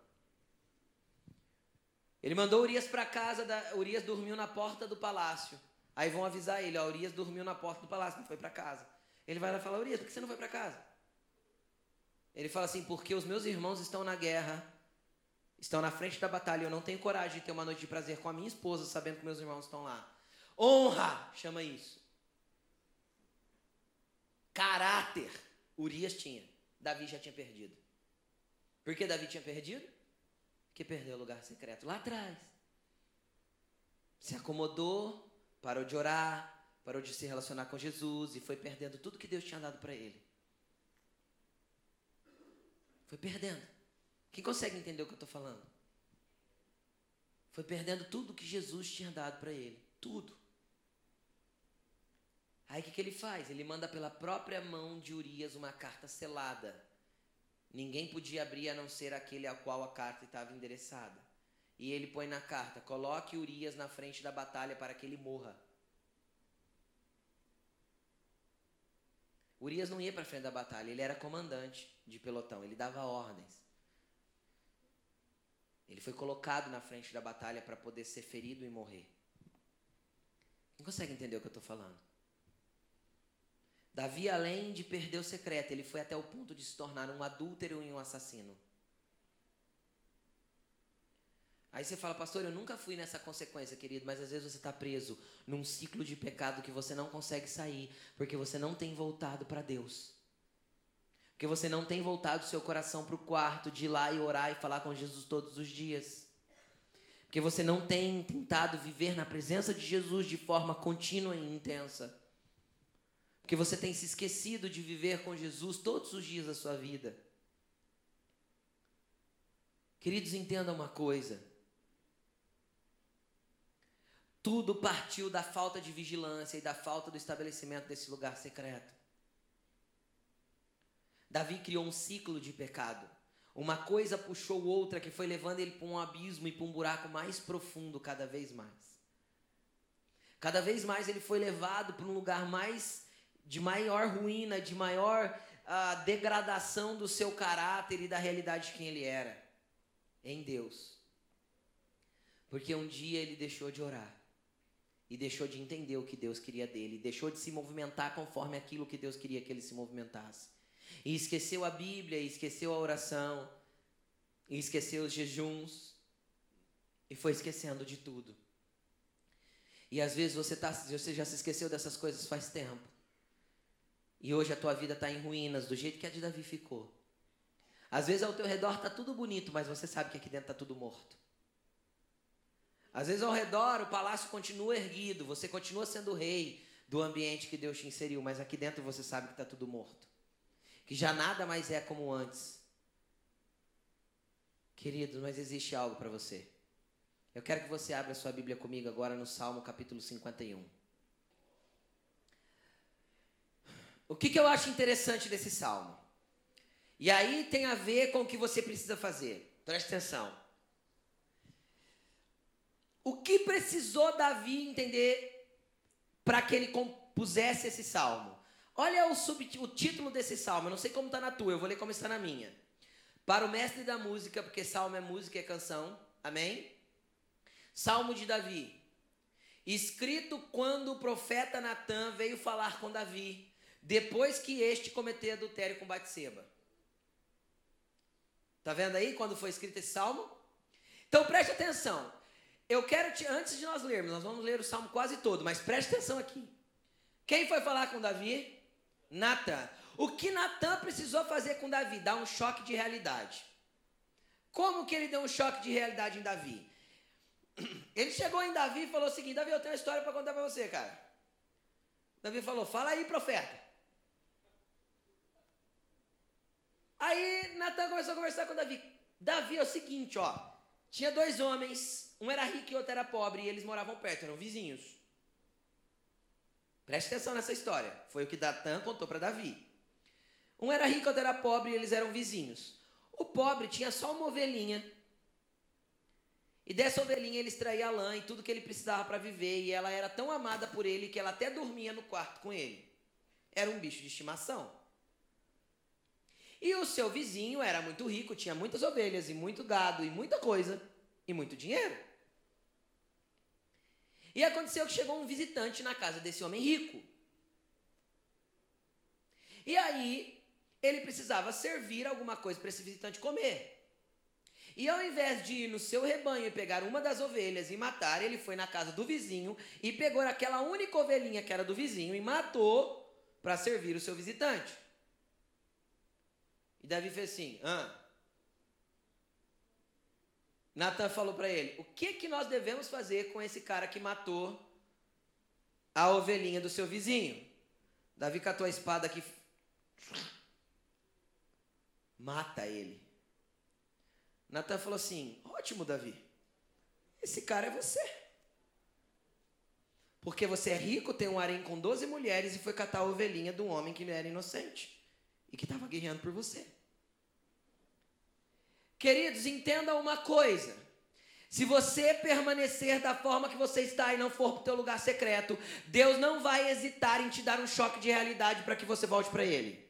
Ele mandou Urias para casa, da, Urias dormiu na porta do palácio. Aí vão avisar ele, ó, Urias dormiu na porta do palácio, não foi para casa. Ele vai lá e fala, Urias, por que você não foi para casa? Ele fala assim, porque os meus irmãos estão na guerra, estão na frente da batalha, eu não tenho coragem de ter uma noite de prazer com a minha esposa, sabendo que meus irmãos estão lá. Honra, chama isso. Caráter, Urias tinha. Davi já tinha perdido. Por que Davi tinha perdido? Porque perdeu o lugar secreto lá atrás. Se acomodou, parou de orar, parou de se relacionar com Jesus e foi perdendo tudo que Deus tinha dado para ele. Foi perdendo. Quem consegue entender o que eu estou falando? Foi perdendo tudo que Jesus tinha dado para ele. Tudo. Aí o que, que ele faz? Ele manda pela própria mão de Urias uma carta selada. Ninguém podia abrir a não ser aquele ao qual a carta estava endereçada. E ele põe na carta: coloque Urias na frente da batalha para que ele morra. Urias não ia para frente da batalha, ele era comandante de pelotão, ele dava ordens. Ele foi colocado na frente da batalha para poder ser ferido e morrer. Não consegue entender o que eu estou falando? Davi, além de perder o secreto, ele foi até o ponto de se tornar um adúltero e um assassino. Aí você fala, pastor, eu nunca fui nessa consequência, querido, mas às vezes você está preso num ciclo de pecado que você não consegue sair, porque você não tem voltado para Deus. Porque você não tem voltado seu coração para o quarto, de ir lá e orar e falar com Jesus todos os dias. Porque você não tem tentado viver na presença de Jesus de forma contínua e intensa. Porque você tem se esquecido de viver com Jesus todos os dias da sua vida. Queridos, entendam uma coisa. Tudo partiu da falta de vigilância e da falta do estabelecimento desse lugar secreto. Davi criou um ciclo de pecado. Uma coisa puxou outra que foi levando ele para um abismo e para um buraco mais profundo cada vez mais. Cada vez mais ele foi levado para um lugar mais de maior ruína, de maior uh, degradação do seu caráter e da realidade de quem ele era em Deus. Porque um dia ele deixou de orar e deixou de entender o que Deus queria dele, deixou de se movimentar conforme aquilo que Deus queria que ele se movimentasse. E esqueceu a Bíblia, e esqueceu a oração, e esqueceu os jejuns, e foi esquecendo de tudo. E às vezes você, tá, você já se esqueceu dessas coisas faz tempo. E hoje a tua vida está em ruínas, do jeito que a de Davi ficou. Às vezes ao teu redor está tudo bonito, mas você sabe que aqui dentro está tudo morto. Às vezes ao redor o palácio continua erguido, você continua sendo rei do ambiente que Deus te inseriu, mas aqui dentro você sabe que está tudo morto. Que já nada mais é como antes. Querido, mas existe algo para você. Eu quero que você abra sua Bíblia comigo agora no Salmo capítulo 51. O que, que eu acho interessante desse salmo? E aí tem a ver com o que você precisa fazer. Preste atenção. O que precisou Davi entender para que ele compusesse esse salmo? Olha o, o título desse salmo, eu não sei como está na tua, eu vou ler como está na minha. Para o mestre da música, porque salmo é música e é canção, amém? Salmo de Davi, escrito quando o profeta Natan veio falar com Davi, depois que este cometeu adultério com Batseba. Tá vendo aí quando foi escrito esse salmo? Então preste atenção. Eu quero te, antes de nós lermos, nós vamos ler o salmo quase todo, mas preste atenção aqui. Quem foi falar com Davi? Natan. O que Natan precisou fazer com Davi? Dar um choque de realidade. Como que ele deu um choque de realidade em Davi? Ele chegou em Davi e falou o seguinte: Davi, eu tenho uma história para contar para você, cara. Davi falou: Fala aí, profeta. Aí Natan começou a conversar com Davi. Davi é o seguinte, ó. Tinha dois homens um era rico e outro era pobre, e eles moravam perto, eram vizinhos. Preste atenção nessa história. Foi o que Datan contou para Davi. Um era rico, outro era pobre, e eles eram vizinhos. O pobre tinha só uma ovelhinha. E dessa ovelhinha ele extraía lã e tudo que ele precisava para viver. E ela era tão amada por ele que ela até dormia no quarto com ele. Era um bicho de estimação. E o seu vizinho era muito rico, tinha muitas ovelhas e muito gado e muita coisa e muito dinheiro. E aconteceu que chegou um visitante na casa desse homem rico. E aí ele precisava servir alguma coisa para esse visitante comer. E ao invés de ir no seu rebanho e pegar uma das ovelhas e matar, ele foi na casa do vizinho e pegou aquela única ovelhinha que era do vizinho e matou para servir o seu visitante. E Davi fez assim: ah. Natan falou para ele: o que, que nós devemos fazer com esse cara que matou a ovelhinha do seu vizinho? Davi catou a espada aqui mata ele. Natan falou assim: ótimo, Davi, esse cara é você. Porque você é rico, tem um harém com 12 mulheres e foi catar a ovelhinha de um homem que não era inocente e que estava guerreando por você. Queridos, entenda uma coisa. Se você permanecer da forma que você está e não for para o teu lugar secreto, Deus não vai hesitar em te dar um choque de realidade para que você volte para Ele.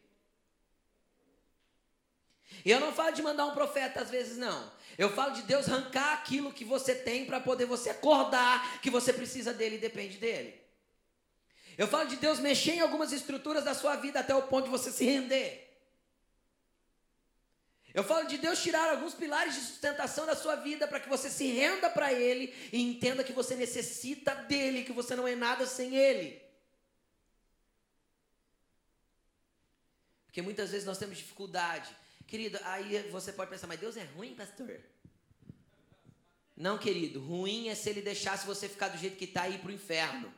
E eu não falo de mandar um profeta às vezes, não. Eu falo de Deus arrancar aquilo que você tem para poder você acordar que você precisa dele e depende dele. Eu falo de Deus mexer em algumas estruturas da sua vida até o ponto de você se render. Eu falo de Deus tirar alguns pilares de sustentação da sua vida para que você se renda para Ele e entenda que você necessita dele, que você não é nada sem Ele. Porque muitas vezes nós temos dificuldade Querido, aí você pode pensar, mas Deus é ruim, pastor? Não, querido, ruim é se ele deixasse você ficar do jeito que está e ir para o inferno.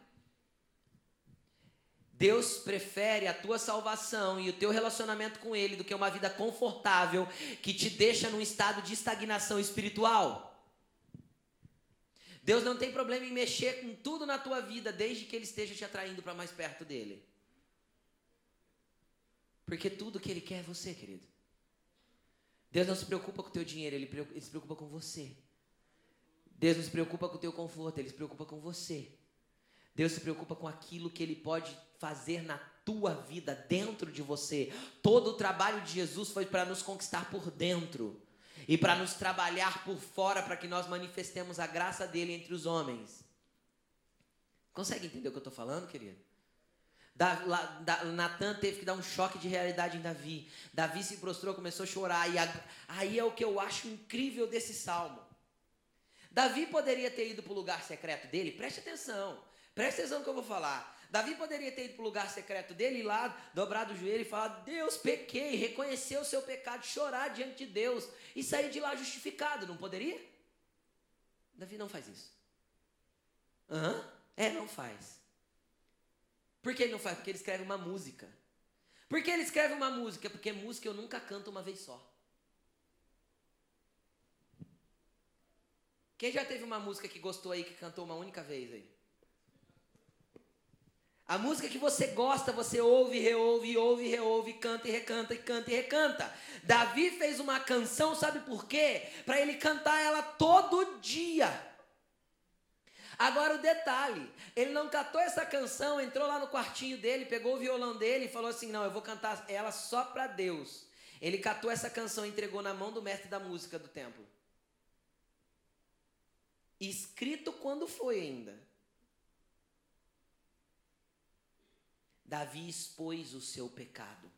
Deus prefere a tua salvação e o teu relacionamento com Ele do que uma vida confortável que te deixa num estado de estagnação espiritual. Deus não tem problema em mexer com tudo na tua vida, desde que Ele esteja te atraindo para mais perto dele. Porque tudo que Ele quer é você, querido. Deus não se preocupa com o teu dinheiro, ele, se preocupa com você. Deus não se preocupa com o teu conforto, ele se preocupa com você. Deus se preocupa com aquilo que ele pode fazer na tua vida, dentro de você. Todo o trabalho de Jesus foi para nos conquistar por dentro e para nos trabalhar por fora para que nós manifestemos a graça dele entre os homens. Consegue entender o que eu estou falando, querido? Natan teve que dar um choque de realidade em Davi. Davi se prostrou, começou a chorar. E a, aí é o que eu acho incrível desse salmo. Davi poderia ter ido para o lugar secreto dele, preste atenção, preste atenção no que eu vou falar. Davi poderia ter ido para o lugar secreto dele, ir lá, dobrar o joelho e falar: Deus, pequei, reconhecer o seu pecado, chorar diante de Deus e sair de lá justificado, não poderia? Davi não faz isso. Aham, é, não faz. Por que ele não faz? Porque ele escreve uma música. Por que ele escreve uma música? Porque música eu nunca canto uma vez só. Quem já teve uma música que gostou aí, que cantou uma única vez aí? A música que você gosta, você ouve, reouve, ouve, reouve, canta e recanta e canta e recanta. Davi fez uma canção, sabe por quê? Para ele cantar ela todo dia. Agora o detalhe, ele não catou essa canção, entrou lá no quartinho dele, pegou o violão dele e falou assim: "Não, eu vou cantar ela só para Deus". Ele catou essa canção e entregou na mão do mestre da música do templo. Escrito quando foi ainda. Davi expôs o seu pecado.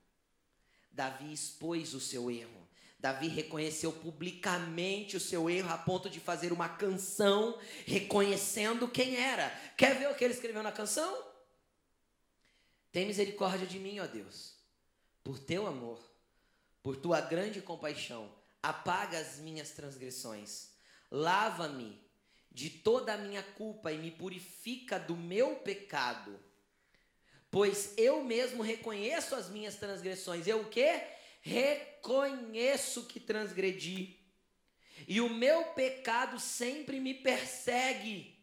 Davi expôs o seu erro. Davi reconheceu publicamente o seu erro a ponto de fazer uma canção reconhecendo quem era. Quer ver o que ele escreveu na canção? Tem misericórdia de mim, ó Deus, por teu amor, por tua grande compaixão, apaga as minhas transgressões, lava-me de toda a minha culpa e me purifica do meu pecado. Pois eu mesmo reconheço as minhas transgressões. Eu o quê? reconheço que transgredi, e o meu pecado sempre me persegue.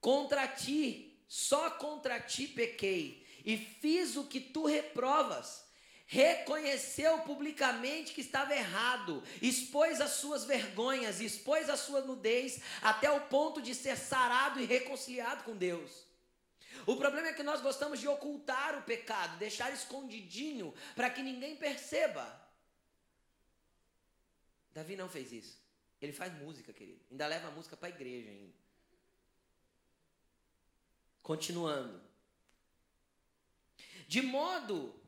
Contra ti, só contra ti pequei, e fiz o que tu reprovas. reconheceu publicamente que estava errado, expôs as suas vergonhas, expôs a sua nudez, até o ponto de ser sarado e reconciliado com Deus. O problema é que nós gostamos de ocultar o pecado, deixar escondidinho para que ninguém perceba. Davi não fez isso. Ele faz música, querido. Ainda leva a música para a igreja ainda. Continuando. De modo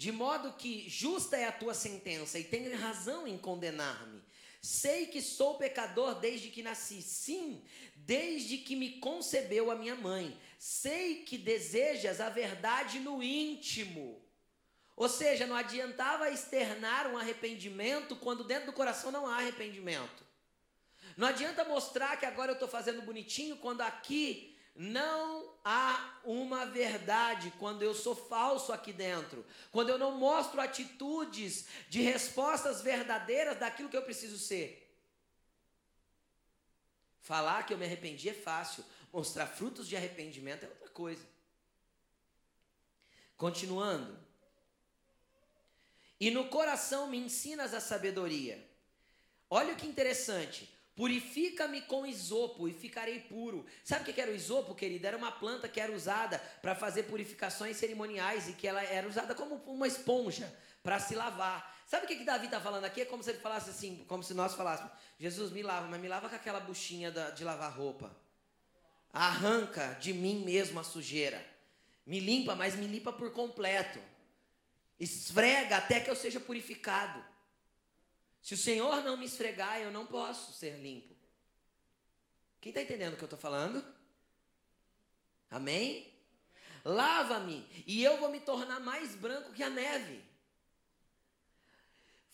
de modo que justa é a tua sentença e tenho razão em condenar-me. Sei que sou pecador desde que nasci, sim, desde que me concebeu a minha mãe. Sei que desejas a verdade no íntimo. Ou seja, não adiantava externar um arrependimento quando dentro do coração não há arrependimento. Não adianta mostrar que agora eu estou fazendo bonitinho quando aqui não há uma verdade quando eu sou falso aqui dentro, quando eu não mostro atitudes de respostas verdadeiras daquilo que eu preciso ser. Falar que eu me arrependi é fácil, mostrar frutos de arrependimento é outra coisa. Continuando. E no coração me ensinas a sabedoria. Olha que interessante. Purifica-me com isopo e ficarei puro. Sabe o que era o isopo, querido? Era uma planta que era usada para fazer purificações cerimoniais e que ela era usada como uma esponja para se lavar. Sabe o que, que Davi está falando aqui? É como se ele falasse assim, como se nós falássemos: Jesus, me lava, mas me lava com aquela buchinha de lavar roupa. Arranca de mim mesmo a sujeira. Me limpa, mas me limpa por completo. Esfrega até que eu seja purificado. Se o Senhor não me esfregar, eu não posso ser limpo. Quem está entendendo o que eu estou falando? Amém? Lava-me e eu vou me tornar mais branco que a neve.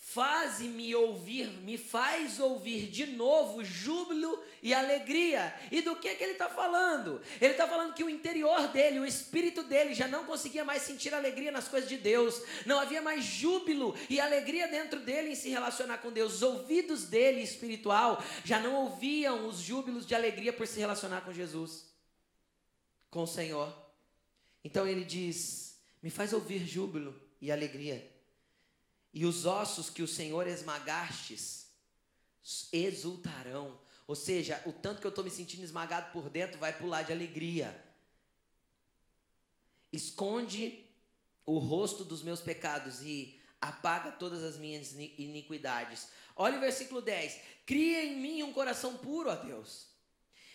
Faze-me ouvir, me faz ouvir de novo júbilo e alegria. E do que, que ele está falando? Ele está falando que o interior dele, o espírito dele, já não conseguia mais sentir alegria nas coisas de Deus. Não havia mais júbilo e alegria dentro dele em se relacionar com Deus. Os ouvidos dele, espiritual, já não ouviam os júbilos de alegria por se relacionar com Jesus, com o Senhor. Então ele diz: Me faz ouvir júbilo e alegria e os ossos que o Senhor esmagastes exultarão. Ou seja, o tanto que eu estou me sentindo esmagado por dentro vai pular de alegria. Esconde o rosto dos meus pecados e apaga todas as minhas iniquidades. Olha o versículo 10. Cria em mim um coração puro, ó Deus.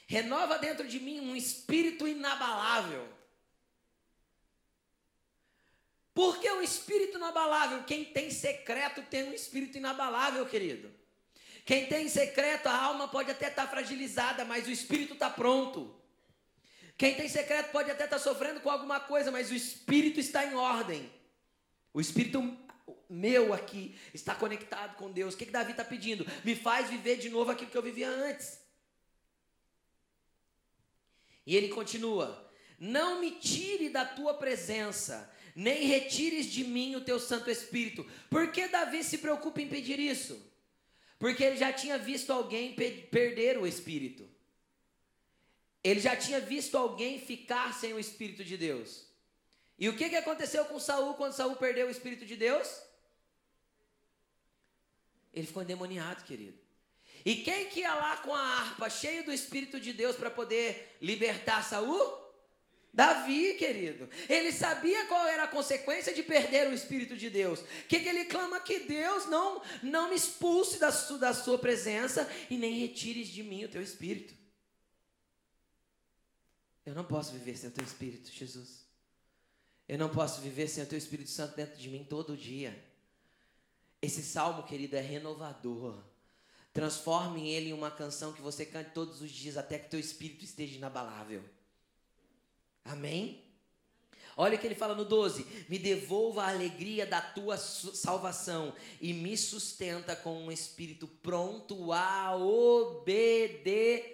Renova dentro de mim um espírito inabalável. Porque o espírito inabalável, quem tem secreto tem um espírito inabalável, querido. Quem tem secreto, a alma pode até estar tá fragilizada, mas o espírito está pronto. Quem tem secreto pode até estar tá sofrendo com alguma coisa, mas o espírito está em ordem. O espírito meu aqui está conectado com Deus. O que, que Davi está pedindo? Me faz viver de novo aquilo que eu vivia antes. E ele continua: Não me tire da tua presença nem retires de mim o teu Santo Espírito. Por que Davi se preocupa em pedir isso? Porque ele já tinha visto alguém perder o Espírito. Ele já tinha visto alguém ficar sem o Espírito de Deus. E o que, que aconteceu com Saul quando Saul perdeu o Espírito de Deus? Ele ficou endemoniado, querido. E quem que ia lá com a harpa cheio do Espírito de Deus para poder libertar Saul? Davi, querido, ele sabia qual era a consequência de perder o Espírito de Deus. Que, que ele clama? Que Deus não, não me expulse da sua, da sua presença e nem retires de mim o teu Espírito. Eu não posso viver sem o teu Espírito, Jesus. Eu não posso viver sem o teu Espírito Santo dentro de mim todo dia. Esse salmo, querido, é renovador. Transforme ele em uma canção que você cante todos os dias até que teu espírito esteja inabalável. Amém? Olha o que ele fala no 12: Me devolva a alegria da tua salvação e me sustenta com um espírito pronto a obedecer.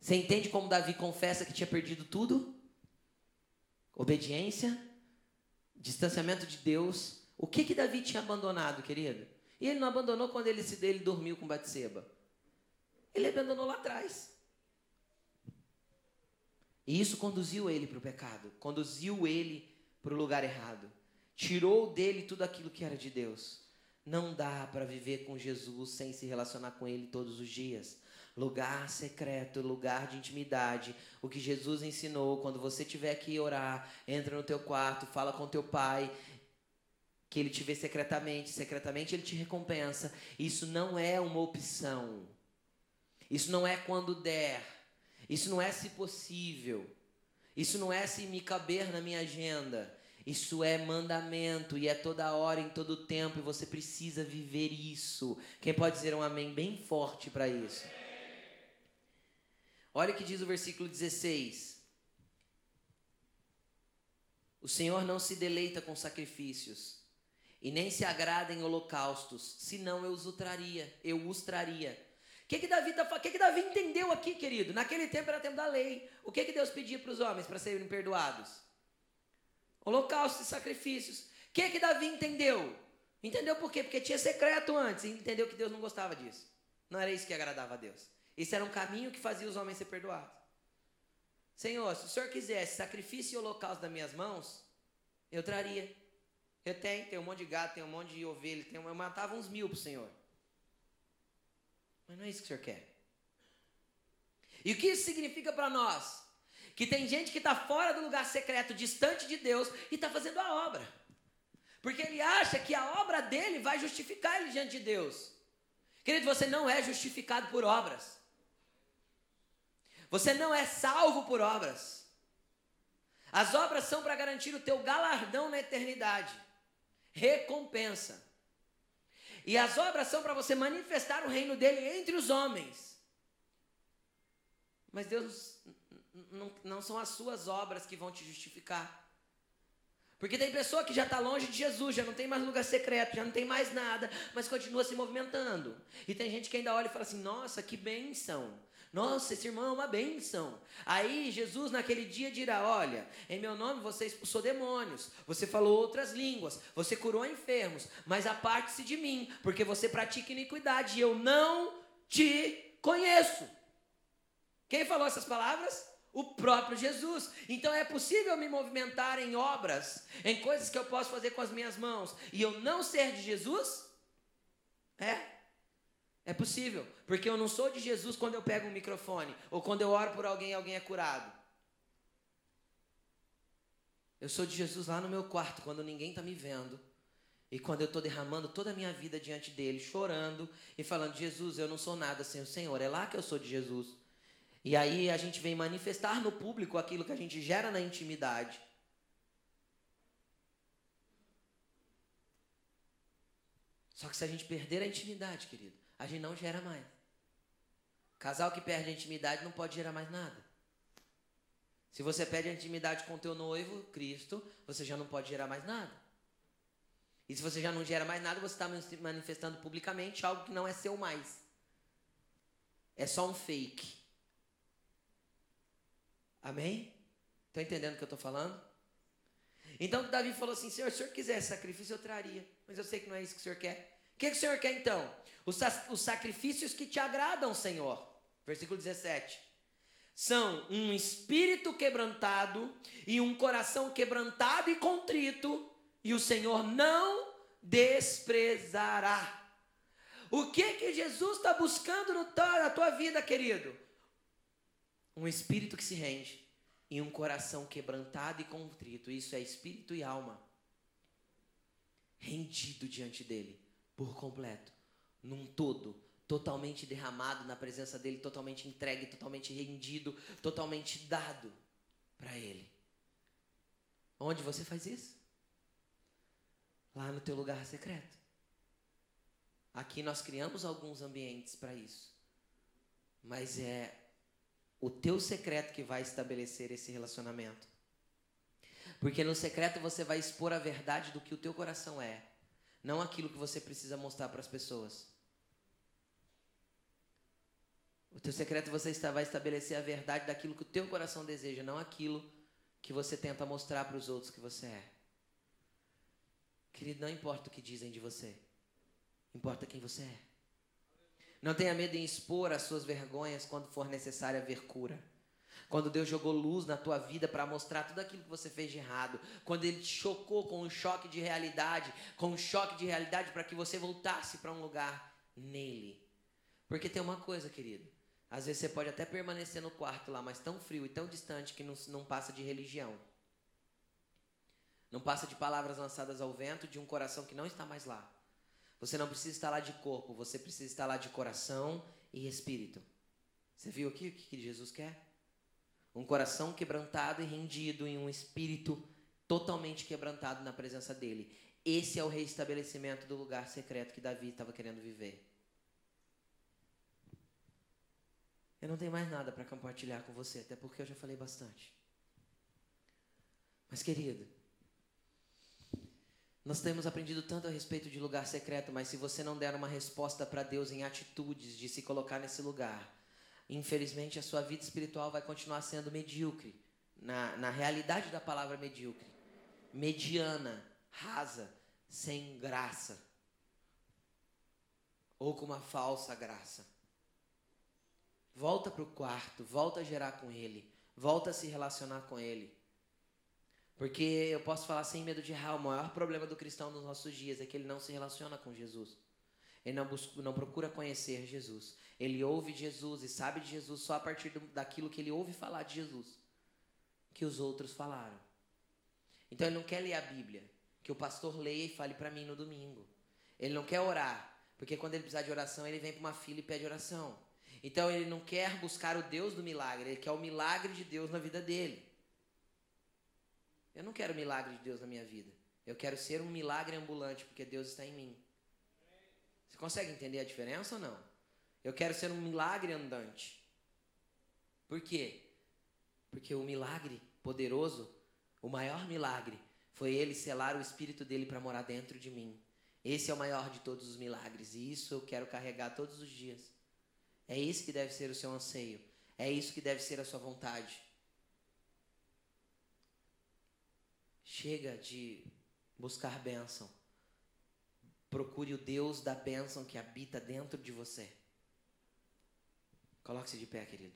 Você entende como Davi confessa que tinha perdido tudo? Obediência, distanciamento de Deus. O que que Davi tinha abandonado, querido? E ele não abandonou quando ele se ele dormiu com Batseba. Ele abandonou lá atrás. E isso conduziu ele para o pecado, conduziu ele para o lugar errado, tirou dele tudo aquilo que era de Deus. Não dá para viver com Jesus sem se relacionar com ele todos os dias. Lugar secreto, lugar de intimidade. O que Jesus ensinou, quando você tiver que orar, entra no teu quarto, fala com teu pai, que ele te vê secretamente, secretamente ele te recompensa. Isso não é uma opção. Isso não é quando der. Isso não é se possível. Isso não é se me caber na minha agenda. Isso é mandamento e é toda hora, em todo tempo, e você precisa viver isso. Quem pode dizer um amém bem forte para isso? Olha o que diz o versículo 16. O Senhor não se deleita com sacrifícios, e nem se agrada em holocaustos, senão eu os traria, eu os traria. O que, que, Davi tá, que, que Davi entendeu aqui, querido? Naquele tempo era tempo da lei. O que, que Deus pedia para os homens para serem perdoados? Holocaustos e sacrifícios. O que, que Davi entendeu? Entendeu por quê? Porque tinha secreto antes. E entendeu que Deus não gostava disso. Não era isso que agradava a Deus. Isso era um caminho que fazia os homens ser perdoados. Senhor, se o Senhor quisesse sacrifício e holocausto das minhas mãos, eu traria. Eu tenho, tenho um monte de gato, tenho um monte de ovelha, tenho, eu matava uns mil para o Senhor. Mas não é isso que o Senhor quer. E o que isso significa para nós? Que tem gente que está fora do lugar secreto, distante de Deus, e está fazendo a obra. Porque ele acha que a obra dele vai justificar ele diante de Deus. Querido, você não é justificado por obras. Você não é salvo por obras. As obras são para garantir o teu galardão na eternidade recompensa. E as obras são para você manifestar o reino dele entre os homens. Mas Deus não, não são as suas obras que vão te justificar. Porque tem pessoa que já está longe de Jesus, já não tem mais lugar secreto, já não tem mais nada, mas continua se movimentando. E tem gente que ainda olha e fala assim: nossa, que bênção. Nossa, esse irmão é uma bênção. Aí Jesus naquele dia dirá: Olha, em meu nome você expulsou demônios, você falou outras línguas, você curou enfermos, mas aparte-se de mim, porque você pratica iniquidade e eu não te conheço. Quem falou essas palavras? O próprio Jesus. Então é possível me movimentar em obras, em coisas que eu posso fazer com as minhas mãos, e eu não ser de Jesus? É. É possível, porque eu não sou de Jesus quando eu pego um microfone, ou quando eu oro por alguém e alguém é curado. Eu sou de Jesus lá no meu quarto, quando ninguém está me vendo. E quando eu estou derramando toda a minha vida diante dele, chorando e falando: Jesus, eu não sou nada sem o Senhor. É lá que eu sou de Jesus. E aí a gente vem manifestar no público aquilo que a gente gera na intimidade. Só que se a gente perder a intimidade, querido, a gente não gera mais. Casal que perde a intimidade não pode gerar mais nada. Se você perde a intimidade com teu noivo, Cristo, você já não pode gerar mais nada. E se você já não gera mais nada, você está manifestando publicamente algo que não é seu mais. É só um fake. Amém? Estão entendendo o que eu estou falando? Então Davi falou assim: Senhor, se o senhor quisesse sacrifício, eu traria. Mas eu sei que não é isso que o senhor quer. O que, que o senhor quer então? Os, os sacrifícios que te agradam, Senhor. Versículo 17. São um espírito quebrantado e um coração quebrantado e contrito, e o Senhor não desprezará. O que que Jesus está buscando no, na tua vida, querido? Um espírito que se rende e um coração quebrantado e contrito. Isso é espírito e alma. Rendido diante dele por completo num todo, totalmente derramado na presença dele, totalmente entregue, totalmente rendido, totalmente dado para ele. Onde você faz isso? Lá no teu lugar secreto. Aqui nós criamos alguns ambientes para isso. Mas é o teu secreto que vai estabelecer esse relacionamento. Porque no secreto você vai expor a verdade do que o teu coração é não aquilo que você precisa mostrar para as pessoas. O teu secreto você vai estabelecer a verdade daquilo que o teu coração deseja, não aquilo que você tenta mostrar para os outros que você é. Querido, não importa o que dizem de você, importa quem você é. Não tenha medo em expor as suas vergonhas quando for necessário haver cura. Quando Deus jogou luz na tua vida para mostrar tudo aquilo que você fez de errado. Quando Ele te chocou com um choque de realidade, com um choque de realidade para que você voltasse para um lugar nele. Porque tem uma coisa, querido. Às vezes você pode até permanecer no quarto lá, mas tão frio e tão distante que não, não passa de religião. Não passa de palavras lançadas ao vento de um coração que não está mais lá. Você não precisa estar lá de corpo, você precisa estar lá de coração e espírito. Você viu aqui o que Jesus quer? Um coração quebrantado e rendido em um espírito totalmente quebrantado na presença dele. Esse é o reestabelecimento do lugar secreto que Davi estava querendo viver. Eu não tenho mais nada para compartilhar com você, até porque eu já falei bastante. Mas, querido, nós temos aprendido tanto a respeito de lugar secreto, mas se você não der uma resposta para Deus em atitudes de se colocar nesse lugar, infelizmente a sua vida espiritual vai continuar sendo medíocre. Na, na realidade da palavra medíocre. Mediana, rasa, sem graça. Ou com uma falsa graça. Volta para o quarto, volta a gerar com Ele, volta a se relacionar com Ele. Porque eu posso falar sem medo de errar, o maior problema do cristão nos nossos dias é que ele não se relaciona com Jesus. Ele não, busca, não procura conhecer Jesus. Ele ouve Jesus e sabe de Jesus só a partir do, daquilo que ele ouve falar de Jesus, que os outros falaram. Então ele não quer ler a Bíblia, que o pastor leia e fale para mim no domingo. Ele não quer orar, porque quando ele precisar de oração, ele vem para uma fila e pede oração. Então ele não quer buscar o Deus do milagre, ele quer o milagre de Deus na vida dele. Eu não quero milagre de Deus na minha vida. Eu quero ser um milagre ambulante, porque Deus está em mim. Você consegue entender a diferença ou não? Eu quero ser um milagre andante. Por quê? Porque o milagre poderoso, o maior milagre, foi ele selar o espírito dele para morar dentro de mim. Esse é o maior de todos os milagres e isso eu quero carregar todos os dias. É isso que deve ser o seu anseio. É isso que deve ser a sua vontade. Chega de buscar bênção. Procure o Deus da bênção que habita dentro de você. Coloque-se de pé, querido.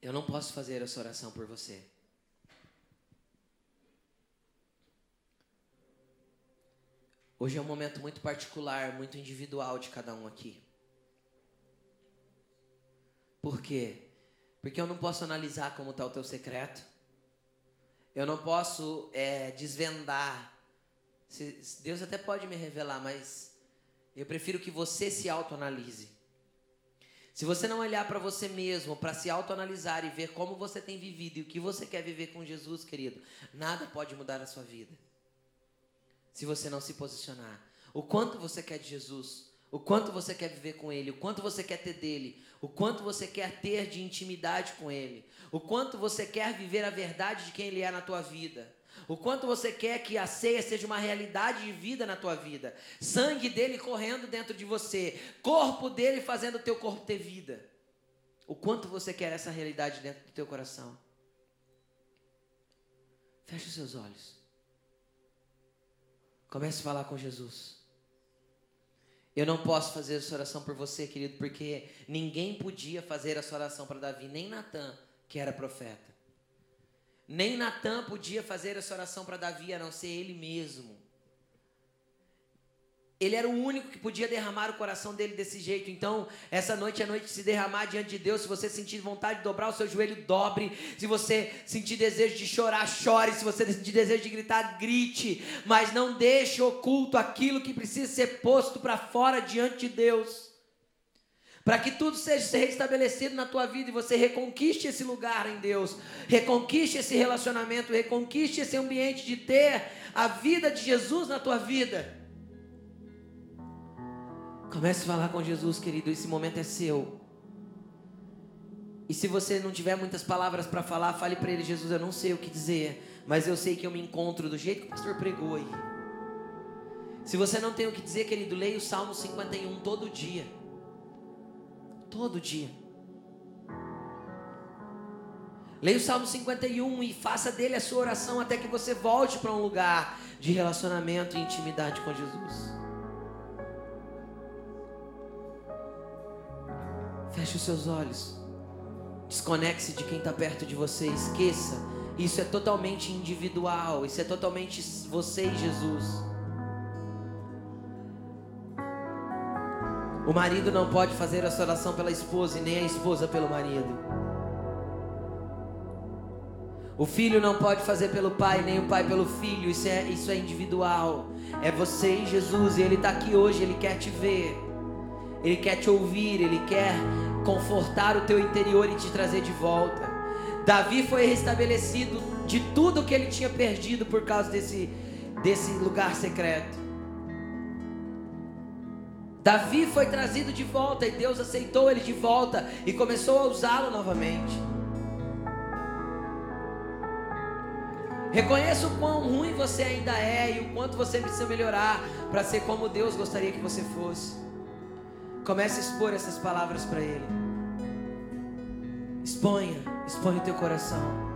Eu não posso fazer essa oração por você. Hoje é um momento muito particular, muito individual de cada um aqui. Por quê? Porque eu não posso analisar como está o teu secreto. Eu não posso é, desvendar. Deus até pode me revelar, mas eu prefiro que você se autoanalise. Se você não olhar para você mesmo, para se autoanalisar e ver como você tem vivido e o que você quer viver com Jesus, querido, nada pode mudar a sua vida. Se você não se posicionar. O quanto você quer de Jesus, o quanto você quer viver com Ele, o quanto você quer ter dele, o quanto você quer ter de intimidade com Ele, o quanto você quer viver a verdade de quem Ele é na tua vida, o quanto você quer que a ceia seja uma realidade de vida na tua vida, sangue dele correndo dentro de você, corpo dele fazendo o teu corpo ter vida. O quanto você quer essa realidade dentro do teu coração. Feche os seus olhos. Comece a falar com Jesus. Eu não posso fazer essa oração por você, querido, porque ninguém podia fazer essa oração para Davi, nem Natan, que era profeta. Nem Natan podia fazer essa oração para Davi, a não ser ele mesmo. Ele era o único que podia derramar o coração dele desse jeito. Então, essa noite é noite de se derramar diante de Deus. Se você sentir vontade de dobrar o seu joelho, dobre. Se você sentir desejo de chorar, chore. Se você sentir desejo de gritar, grite. Mas não deixe oculto aquilo que precisa ser posto para fora diante de Deus. Para que tudo seja restabelecido na tua vida e você reconquiste esse lugar em Deus, reconquiste esse relacionamento, reconquiste esse ambiente de ter a vida de Jesus na tua vida. Comece a falar com Jesus, querido. Esse momento é seu. E se você não tiver muitas palavras para falar, fale para ele: Jesus, eu não sei o que dizer, mas eu sei que eu me encontro do jeito que o pastor pregou aí. Se você não tem o que dizer, querido, leia o Salmo 51 todo dia. Todo dia. Leia o Salmo 51 e faça dele a sua oração até que você volte para um lugar de relacionamento e intimidade com Jesus. Feche os seus olhos. Desconecte-se de quem está perto de você. Esqueça. Isso é totalmente individual. Isso é totalmente você e Jesus. O marido não pode fazer essa oração pela esposa e nem a esposa pelo marido. O filho não pode fazer pelo pai, nem o pai pelo filho. Isso é, isso é individual. É você e Jesus. E Ele está aqui hoje. Ele quer te ver. Ele quer te ouvir. Ele quer confortar o teu interior e te trazer de volta. Davi foi restabelecido de tudo que ele tinha perdido por causa desse, desse lugar secreto. Davi foi trazido de volta e Deus aceitou ele de volta e começou a usá-lo novamente. Reconheça o quão ruim você ainda é e o quanto você precisa melhorar para ser como Deus gostaria que você fosse. Comece a expor essas palavras para Ele. Exponha, exponha o teu coração.